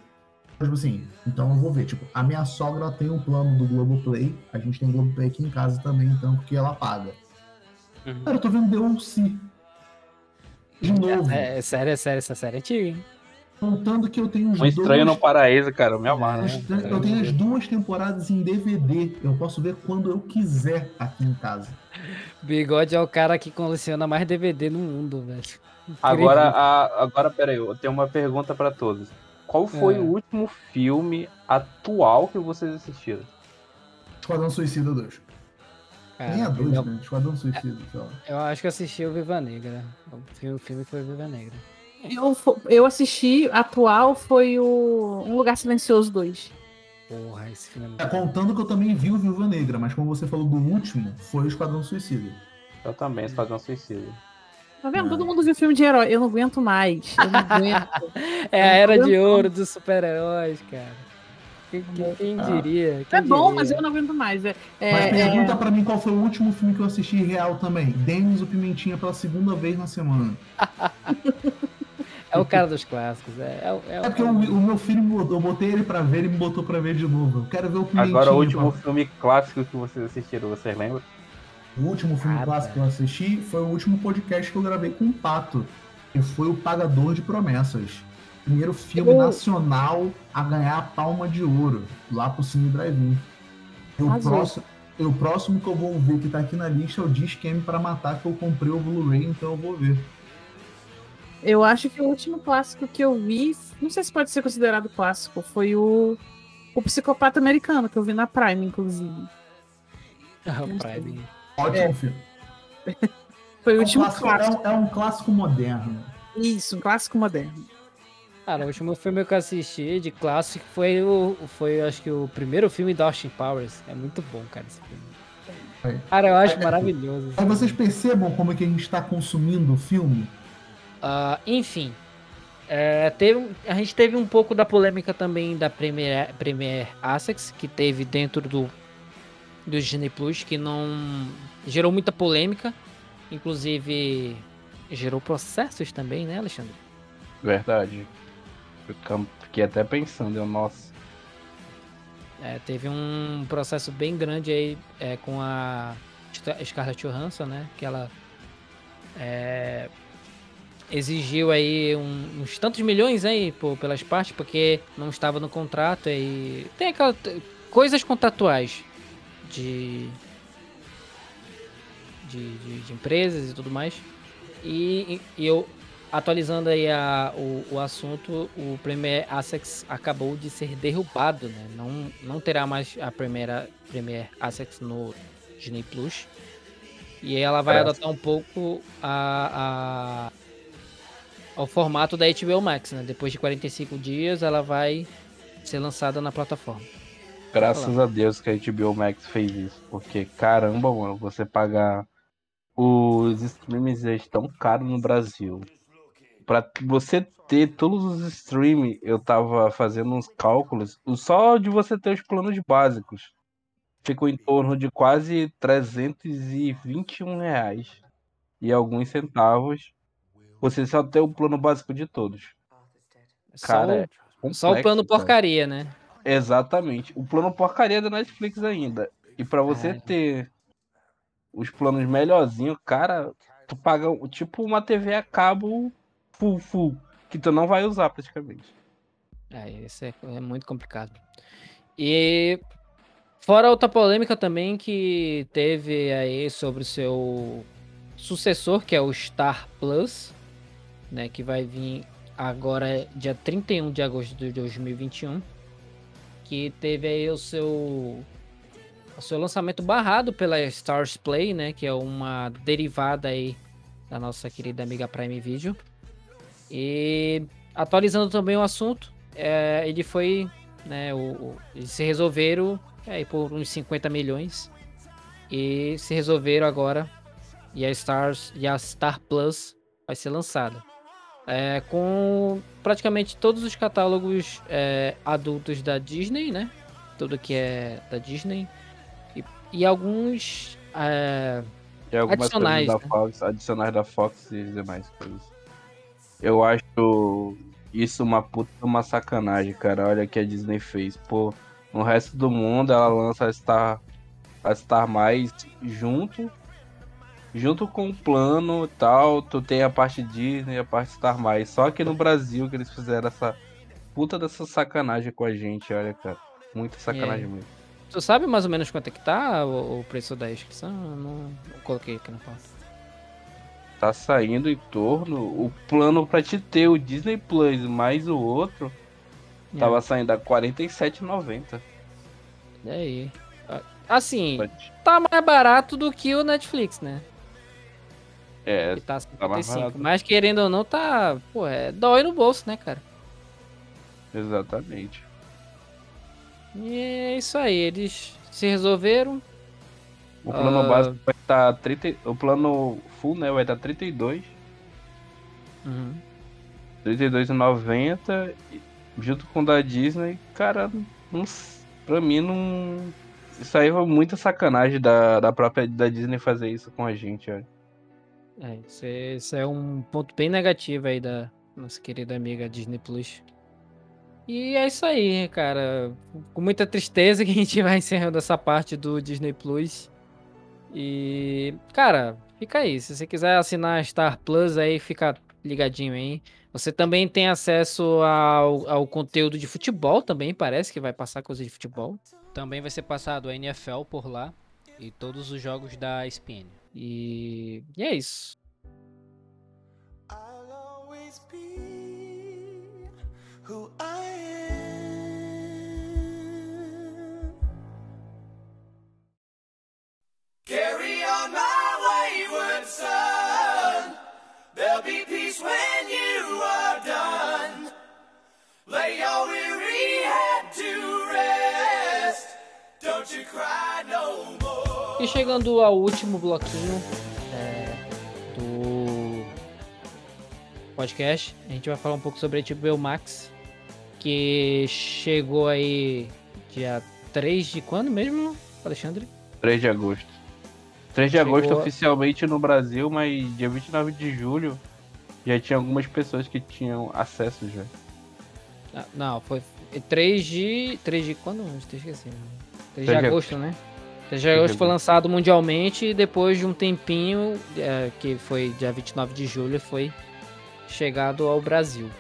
Tipo assim, então eu vou ver. Tipo, a minha sogra tem um plano do Globoplay, a gente tem Globoplay aqui em casa também, então, porque ela paga. Uhum. Cara, eu tô vendo The O.C. De novo. É, é sério, é sério, essa série é antiga, hein? Contando que eu tenho os Um estranho dois- no paraíso, cara. Eu me amarro. né? Estranho- Eu tenho as duas temporadas em DVD. Eu posso ver quando eu quiser aqui em casa. Bigode é o cara que coleciona mais DVD no mundo, velho. Agora, a, agora, peraí, eu tenho uma pergunta pra todos. Qual foi É. o último filme atual que vocês assistiram? Esquadrão Suicida 2. Cara, Nem a 2, eu- né? Esquadrão Suicida. Eu acho que assisti o Viva Negra. O filme, o filme foi Viva Negra. Eu, eu assisti, atual foi o Um Lugar Silencioso 2. Porra, esse filme é É, contando que eu também vi o Viúva Negra, mas como você falou do último, foi o Esquadrão Suicida. Eu também, Esquadrão Suicida. Tá vendo? Não. Todo mundo viu filme de herói. Eu não aguento mais. Eu não aguento. <laughs> É a era de ouro dos super-heróis, cara. Quem, quem- quem Ah. diria? Quem é bom, diria? mas eu não aguento mais. É, é- Mas é- pergunta pra mim qual foi o último filme que eu assisti real também. Denis o Pimentinha pela segunda vez na semana. <laughs> É o cara dos clássicos. É, é, é, É porque o, o meu filho, me botou- eu botei ele pra ver, ele me botou pra ver de novo. Eu quero ver o Pimentinha. Agora, o último pô. filme clássico que vocês assistiram, vocês lembram? O último filme Ah, clássico que eu assisti foi o último podcast que eu gravei com o Pato. Que foi o Pagador de Promessas. Primeiro filme Eu- nacional a ganhar a palma de ouro lá pro Cine Drive-In. O próximo, e o próximo que eu vou ver que tá aqui na lista é o Discam para Matar, que eu comprei o Blu-ray, então eu vou ver. Eu acho que o último clássico que eu vi, não sei se pode ser considerado clássico, foi o, o Psicopata Americano, que eu vi na Prime, inclusive. Ah, o Prime. Ótimo É. filme. <laughs> Foi o É um, último clássico, é, clássico. um, é um clássico moderno. Isso, um clássico moderno. Cara, o último filme que eu assisti de clássico foi o. Foi, acho que o primeiro filme da Austin Powers. É muito bom, cara, esse filme. É. Cara, eu acho É. maravilhoso. Aí vocês percebam como é que a gente está consumindo o filme. Ah, enfim. é, teve, a gente teve um pouco da polêmica também da Premier, Premier Access, que teve dentro do, do Disney Plus, que não gerou muita polêmica. Inclusive, gerou processos também, né, Alexandre? Verdade. Fiquei até pensando, eu, nossa. É, teve um processo bem grande aí é, com a Scar- Scarlett Johansson, né? Que ela é, exigiu aí um- uns tantos milhões aí pô, pelas partes, porque não estava no contrato e tem aquela t- coisas contratuais de de, de- de empresas e tudo mais. E, e- eu atualizando aí a- o, o assunto, o Premier Access acabou de ser derrubado, né? Não, não terá mais a primeira Premier Access no Disney Plus. E ela vai Parece. adotar um pouco a, a- ao formato da HBO Max, né? Depois de 45 dias ela vai ser lançada na plataforma. Graças a Deus que a HBO Max fez isso. Porque, caramba, mano, você pagar. Os streams estão caros no Brasil. Pra você ter todos os streams, eu tava fazendo uns cálculos. Só de você ter os planos básicos. Ficou em torno de quase 321 reais. E alguns centavos. Você só tem o plano básico de todos. Só, Cara, o, só o plano cara. porcaria, né? Exatamente. O plano porcaria da Netflix ainda. E pra você É. ter os planos melhorzinhos, cara, tu paga tipo uma TV a cabo full full, que tu não vai usar praticamente. É, isso é, é muito complicado. E fora outra polêmica também que teve aí sobre o seu sucessor, que é o Star Plus, né, que vai vir agora dia 31 de agosto de 2021, que teve aí o seu o seu lançamento barrado pela Stars Play, né, que é uma derivada aí da nossa querida amiga Prime Video. E atualizando também o assunto, é, ele foi, né, o, o- eles se resolveram aí por uns 50 milhões e se resolveram agora e a Stars e a Star Plus vai ser lançada É, com praticamente todos os catálogos é, adultos da Disney, né? Tudo que é da Disney e, e alguns é, E Adicionais, da né? Fox, adicionais da Fox e demais coisas. Eu acho isso uma puta uma sacanagem, cara. Olha o que a Disney fez. Pô, no resto do mundo ela lança a Star, a Star Mais junto junto com o plano e tal, tu tem a parte Disney e a parte Star Mais. Só que no Brasil que eles fizeram essa puta dessa sacanagem com a gente, olha, cara. Muita sacanagem É. mesmo. Tu sabe mais ou menos quanto é que tá o, o preço da inscrição? Eu não, não coloquei aqui na pauta. Tá saindo em torno. O plano pra te ter o Disney Plus mais o outro É. tava saindo a R$ 47,90. E aí? Ah, Assim, tá mais barato do que o Netflix, né? É, Que tá tá mais 55. barato. Mas querendo ou não, tá. Pô, é dói no bolso, né, cara? exatamente. E é isso aí, eles se resolveram. O plano Ah. básico vai estar 30. O plano full, né? Vai estar 32. Uhum. 32,90 e- junto com o da Disney, cara, não, pra mim não. Isso aí foi muita sacanagem da, da própria da Disney fazer isso com a gente, olha. É, isso é, isso é um ponto bem negativo aí da nossa querida amiga Disney Plus. E é isso aí, cara. Com muita tristeza que a gente <laughs> vai encerrando essa parte do Disney Plus. E, cara, fica aí. Se você quiser assinar Star Plus aí, fica ligadinho aí. Você também tem acesso ao, ao conteúdo de futebol também, parece que vai passar coisa de futebol. Também vai ser passado a NFL por lá e todos os jogos da ESPN. E, e é isso. who I am. Carry on my wayward son. There'll be peace when you are done. Lay your weary head to rest. Don't you cry no more. E chegando ao último bloquinho é, do podcast, a gente vai falar um pouco sobre a HBO Max, que chegou aí dia 3 de quando mesmo, Alexandre? 3 de agosto. 3 de Chegou- agosto oficialmente no Brasil, mas dia 29 de julho já tinha algumas pessoas que tinham acesso já. Ah, não, foi 3 de. 3 de quando? Eu esqueci. 3 de 3 de agosto, né? 3 de de agosto foi lançado mundialmente e depois de um tempinho, é, que foi dia 29 de julho, foi chegado ao Brasil.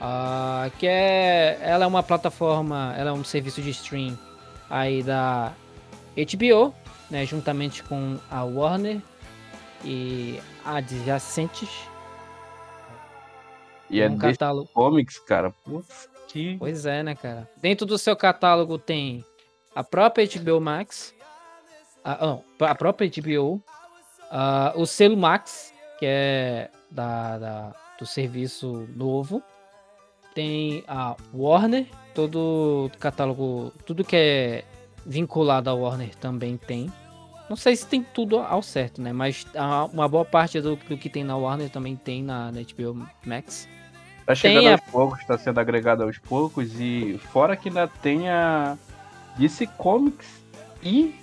Ah, que é, ela é uma plataforma, ela é um serviço de stream aí da HBO, né, juntamente com a Warner e adjacentes. E é um catálogo. comics, cara. Putz, que. Pois é, né, cara? Dentro do seu catálogo tem a própria HBO Max, a, não, a própria HBO, ah, o selo Max, que é da, da- do serviço novo, tem a Warner, todo catálogo, tudo que é vinculado à Warner também tem. Não sei se tem tudo ao certo, né? Mas a- uma boa parte do, do que tem na Warner também tem na, na HBO Max. Tá chegando Tem a- aos poucos, tá sendo agregado aos poucos. E fora que ainda tem a DC Comics e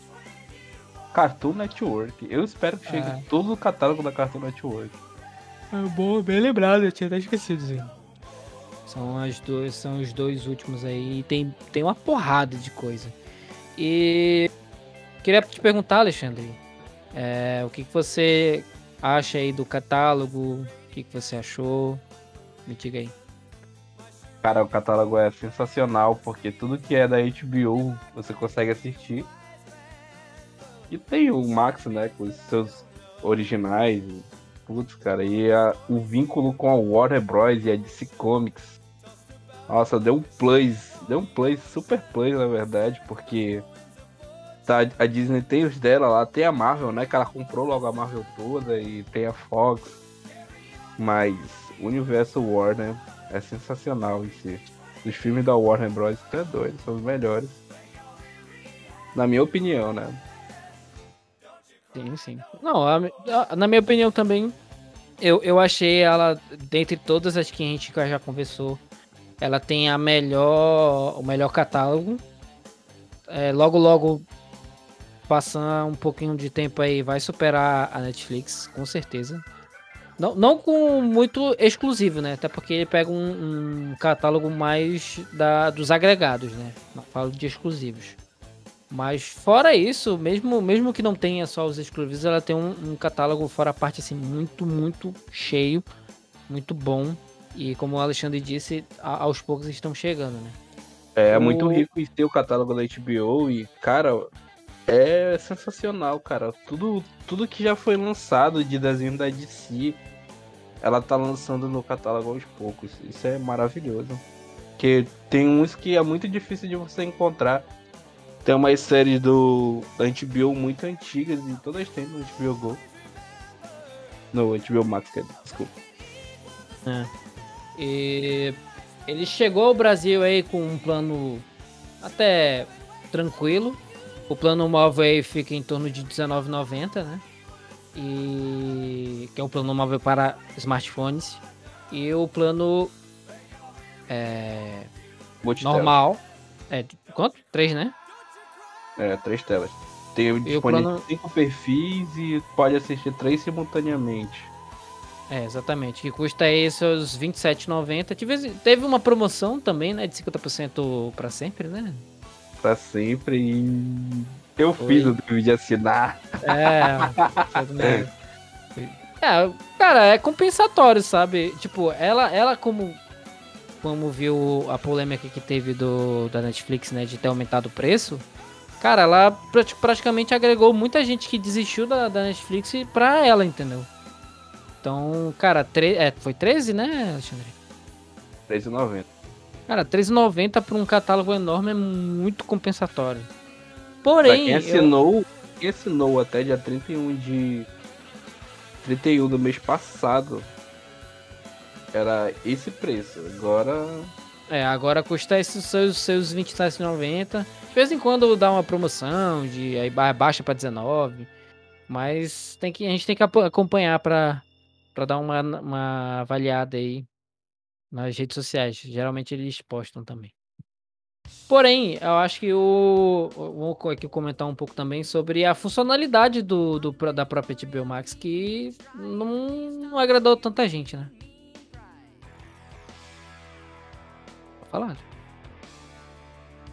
Cartoon Network. Eu espero que chegue Ah. todo o catálogo da Cartoon Network. É bom, bem lembrado, eu tinha até esquecido disso. São, as duas, são os dois últimos aí. e Tem, tem uma porrada de coisa. E queria te perguntar, Alexandre, é, o que, que você acha aí do catálogo? O que, que você achou? Me diga aí. Cara, o catálogo é sensacional, porque tudo que é da HBO você consegue assistir. E tem o Max, né, com os seus originais. Putz, cara, e a- o vínculo com a Warner Bros. e a DC Comics. Nossa, deu um plus, deu um plus, super plus, na verdade, porque tá, a Disney tem os dela lá, tem a Marvel, né, que ela comprou logo a Marvel toda, e tem a Fox. Mas o universo Warner é sensacional em si. Os filmes da Warner Bros. é doido, são os melhores. Na minha opinião, né? Sim, sim. Não, a- a- na minha opinião também, eu, eu achei ela, dentre todas as que a gente já conversou, ela tem a melhor, o melhor catálogo. É, logo, logo, passar um pouquinho de tempo aí, vai superar a Netflix, com certeza. Não, não com muito exclusivo, né? Até porque ele pega um, um catálogo mais da, dos agregados, né? Não falo de exclusivos. Mas fora isso, mesmo, mesmo que não tenha só os exclusivos, ela tem um, um catálogo fora a parte assim muito, muito cheio, muito bom. E como o Alexandre disse, a- aos poucos estão chegando, né? É O- muito rico em ter o catálogo da HBO e, cara, é sensacional, cara. Tudo, tudo que já foi lançado de desenho da DC, ela tá lançando no catálogo aos poucos. Isso é maravilhoso. Porque tem uns que é muito difícil de você encontrar. Tem umas séries do da HBO muito antigas e todas têm no HBO Go. No HBO Max, desculpa. É. E ele chegou ao Brasil aí com um plano até tranquilo. O plano móvel aí fica em torno de R$19,90, né? E que é o plano móvel para smartphones. E o plano é, normal. É, quanto? Três, né? É, três telas. Tem o disponível plano- cinco perfis e pode assistir três simultaneamente. É, exatamente. Que custa aí seus R$27,90. Tive- Teve uma promoção também, né? De 50% para sempre, né? Pra sempre e. Eu Foi. fiz o de assinar. É. É, cara, é compensatório, sabe? Tipo, ela, ela como, como viu a polêmica que teve do, da Netflix, né, de ter aumentado o preço, cara, ela prati- praticamente agregou muita gente que desistiu da, da Netflix pra ela, entendeu? Então, cara, tre é, foi 13, né, Alexandre? R$13,90. Cara, R$13,90 pra um catálogo enorme é muito compensatório. Pra Porém, quem eu- assinou, quem assinou até dia 31 de. 31 do mês passado. Era esse preço. Agora. É, agora custa esses seus, seus R$ 27,90. De vez em quando dá uma promoção, de aí ba- baixa pra 19. Mas tem que, a gente tem que acompanhar pra, pra dar uma, uma avaliada aí nas redes sociais. Geralmente eles postam também. Porém, eu acho que o. Vou aqui comentar um pouco também sobre a funcionalidade do, do da própria HBO Max, que não, não agradou tanta gente, né? Falar.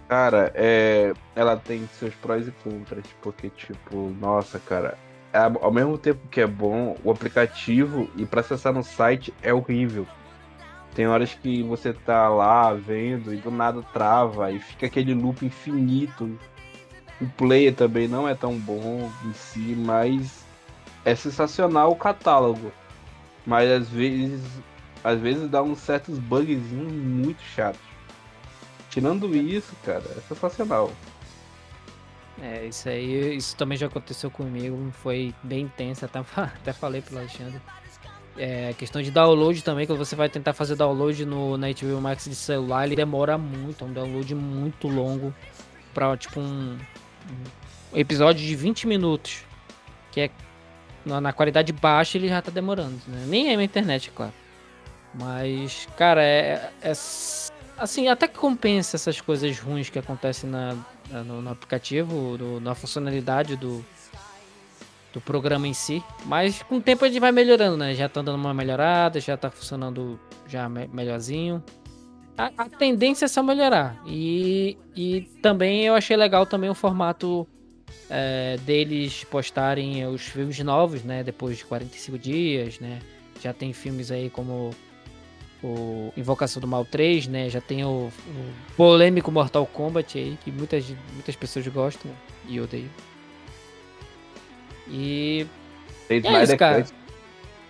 Cara, é, ela tem seus prós e contras, porque, tipo, nossa, cara, é- ao mesmo tempo que é bom, o aplicativo e pra acessar no site é horrível. Tem horas que você tá lá vendo e do nada trava e fica aquele loop infinito. O player também não é tão bom em si, mas é sensacional o catálogo. Mas às vezes, às vezes dá uns certos bugzinhos muito chatos. Tirando isso, cara, é sensacional. É, isso aí, isso também já aconteceu comigo, foi bem intenso, até, <laughs> até falei pro Alexandre. É, questão de download também, quando você vai tentar fazer download no, na HBO Max de celular, ele demora muito, é um download muito longo pra, tipo, um, um episódio de 20 minutos, que é na, na qualidade baixa ele já tá demorando, né? Nem é na internet, claro. Mas, cara, é, é s- assim, até que compensa essas coisas ruins que acontecem na, no, no aplicativo, na funcionalidade do, do programa em si. Mas com o tempo a gente vai melhorando, né? Já tá dando uma melhorada, já tá funcionando já me- melhorzinho. A, a tendência é só melhorar. E, e também eu achei legal também o formato é, deles postarem os filmes novos, né? Depois de 45 dias, né? Já tem filmes aí como o Invocação do Mal 3, né? Já tem o, o polêmico Mortal Kombat aí, que muitas, muitas pessoas gostam e odeiam. E. Tem é isso, cara. Cut.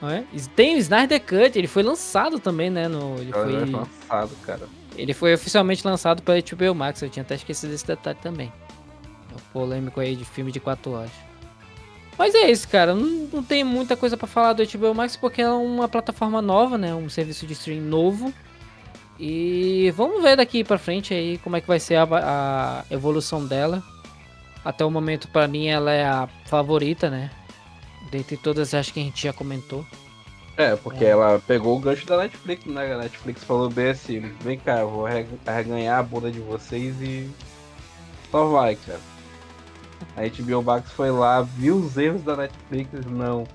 É? Tem o Snyder Cut, ele foi lançado também, né? No, ele, foi, é lançado, cara. ele foi oficialmente lançado pela HBO Max, eu tinha até esquecido esse detalhe também. É o polêmico aí de filme de 4 horas. Mas é isso, cara. Não, não tem muita coisa pra falar do HBO Max porque é uma plataforma nova, né? Um serviço de stream novo. E vamos ver daqui pra frente aí como é que vai ser a, a evolução dela. Até o momento, pra mim, ela é a favorita, né? Dentre todas as que a gente já comentou. É, porque ela pegou o gancho da Netflix, né? A Netflix falou bem assim, vem cá, eu vou arreganhar a bunda de vocês e. Só vai, cara. A HBO Max foi lá, viu os erros da Netflix, não.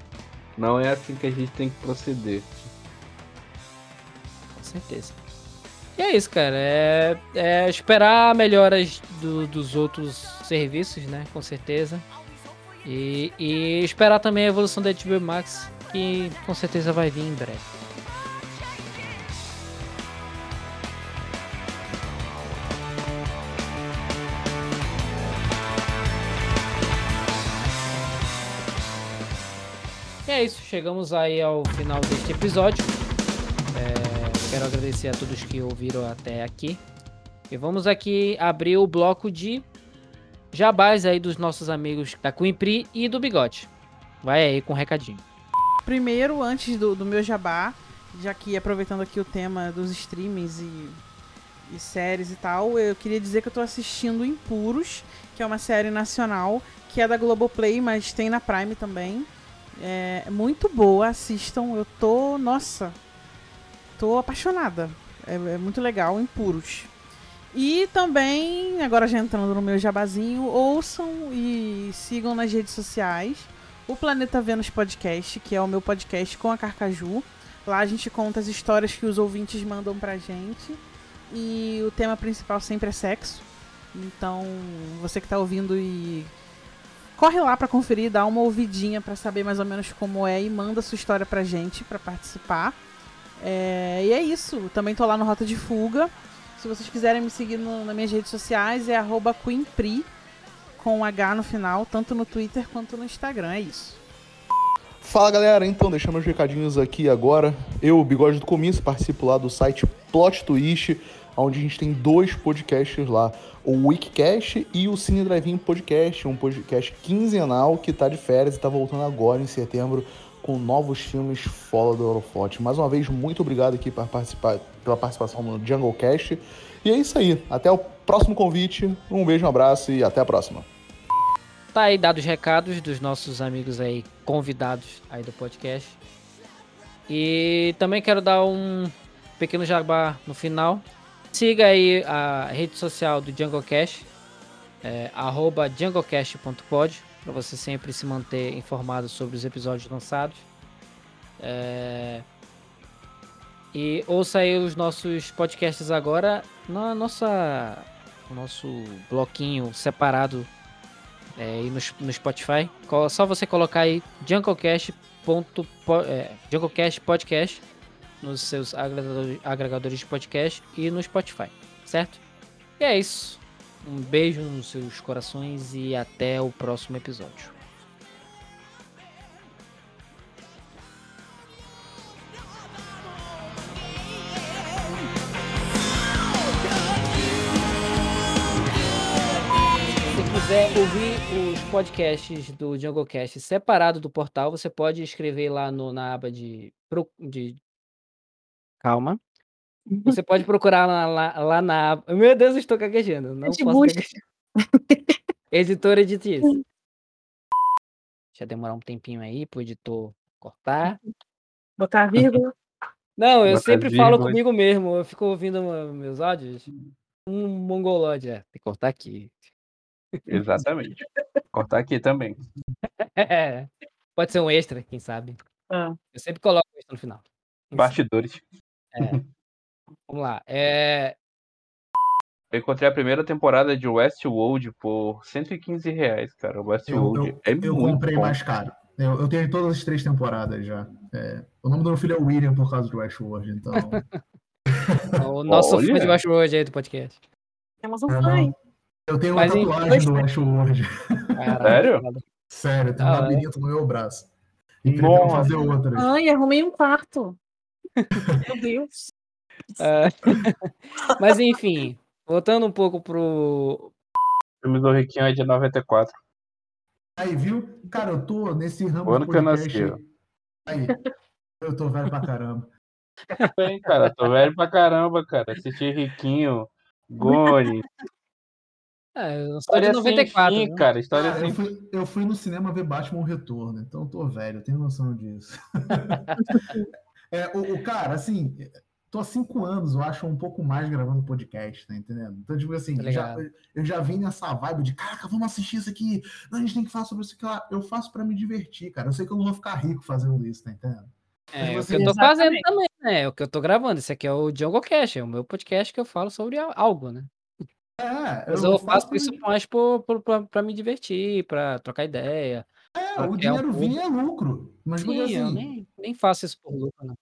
Não é assim que a gente tem que proceder. Com certeza. E é isso, cara. É, é esperar melhoras do- dos outros serviços, né? Com certeza. E, e esperar também a evolução da HBO Max, que com certeza vai vir em breve. E é isso, chegamos aí ao final deste episódio. É, quero agradecer a todos que ouviram até aqui. E vamos aqui abrir o bloco de jabás aí dos nossos amigos da Quimpri e do Bigode. Vai aí com um recadinho. Primeiro, antes do, do meu jabá, já que aproveitando aqui o tema dos streamings e, e séries e tal, eu queria dizer que eu tô assistindo Impuros, que é uma série nacional, que é da Globoplay, mas tem na Prime também. É muito boa, assistam. Eu tô, nossa, tô apaixonada. É, é muito legal, Impuros. E também, agora já entrando no meu jabazinho, ouçam e sigam nas redes sociais o Planeta Vênus Podcast, que é o meu podcast com a Carcaju. Lá a gente conta as histórias que os ouvintes mandam pra gente. E o tema principal sempre é sexo. Então, você que tá ouvindo e corre lá pra conferir, dá uma ouvidinha pra saber mais ou menos como é e manda sua história pra gente pra participar. É, e é isso. Também tô lá no Rota de Fuga. Se vocês quiserem me seguir no- nas minhas redes sociais, é QueenPri, com H no final, tanto no Twitter quanto no Instagram. É isso. Fala galera, então deixando meus recadinhos aqui agora. Eu, Bigode do Comiço, participo lá do site Plot Twist, onde a gente tem dois podcasts lá. O Wikicast e o Cine Drive-In Podcast, um podcast quinzenal que tá de férias e tá voltando agora em setembro com novos filmes fora do Euroflot. Mais uma vez, muito obrigado aqui por participar, pela participação no Jungle Cast. E é isso aí, até o próximo convite, um beijo, um abraço e até a próxima. Tá aí dados os recados dos nossos amigos aí convidados aí do podcast. E também quero dar um pequeno jabá no final. Siga aí a rede social do JungleCast, é, arroba junglecast.pod, para você sempre se manter informado sobre os episódios lançados. É, e ouça aí os nossos podcasts agora na nossa no nosso bloquinho separado é, aí no, no Spotify. Só você colocar aí Junglecast, ponto, po- é, Podcast nos seus agregadores de podcast e no Spotify, certo? E é isso. Um beijo nos seus corações e até o próximo episódio. Se quiser ouvir os podcasts do JungleCast separado do portal, você pode escrever lá no- na aba de, de- Calma. Você pode procurar lá, lá- lá na. Meu Deus, eu estou gaguejando. Não posso gaguejar. Editora de isso. Deixa demorar um tempinho aí pro editor cortar. Botar a vírgula. <laughs> Não, eu Botar sempre falo vírgula. comigo mesmo. Eu fico ouvindo meus áudios. Um mongolode. É, tem que cortar aqui. Exatamente. Cortar aqui também. É, <laughs> Pode ser um extra, quem sabe. Ah. Eu sempre coloco um extra no final. Bastidores. é. Vamos lá. É, Eu encontrei a primeira temporada de Westworld por 115 reais, cara. O Eu, Westworld eu, é eu comprei bom. mais caro. Eu, eu tenho todas as três temporadas já. É, o nome do meu filho é William por causa do Westworld, então. <laughs> o nosso fã de Olha. Westworld aí do podcast. Temos um Eu, fã. eu tenho uma Mas em- tatuagem do Westworld. Caralho, Sério? Sério, tem um Ah, é? labirinto no meu braço. E pretendo fazer outras. Ai, arrumei um quarto. <laughs> Meu Deus. Ah, <laughs> Mas enfim, voltando um pouco pro. O filme do Riquinho é de 94. Aí, viu? Cara, eu tô nesse ramo O ano que eu podcast. nasci, ó. Aí, eu tô velho pra caramba. Bem, cara, tô velho pra caramba, cara. Assisti Riquinho, Goni. É, eu sou de História 94. sem fim, né? cara. História Cara, eu sem fui, eu fui no cinema ver Batman o Retorno, então eu tô velho, eu tenho noção disso. <laughs> É, o, o cara, assim, tô há cinco anos, eu acho, um pouco mais gravando podcast, tá entendendo? Então, tipo assim, tá eu, já, eu já vim nessa vibe de, caraca, vamos assistir isso aqui, não, a gente tem que falar sobre isso aqui lá. Eu faço para me divertir, cara. Eu sei que eu não vou ficar rico fazendo isso, tá entendendo? É, é o que assim, eu tô fazendo também, né? É o que eu tô gravando. Esse aqui é o Django Cash, é o meu podcast que eu falo sobre algo, né? É, Mas eu, faço, faço isso mais por, pra, pra me divertir, pra trocar ideia. É, o dinheiro um vinha é lucro. Mas tipo Sim, assim, eu nem, nem faço isso por lucro, não.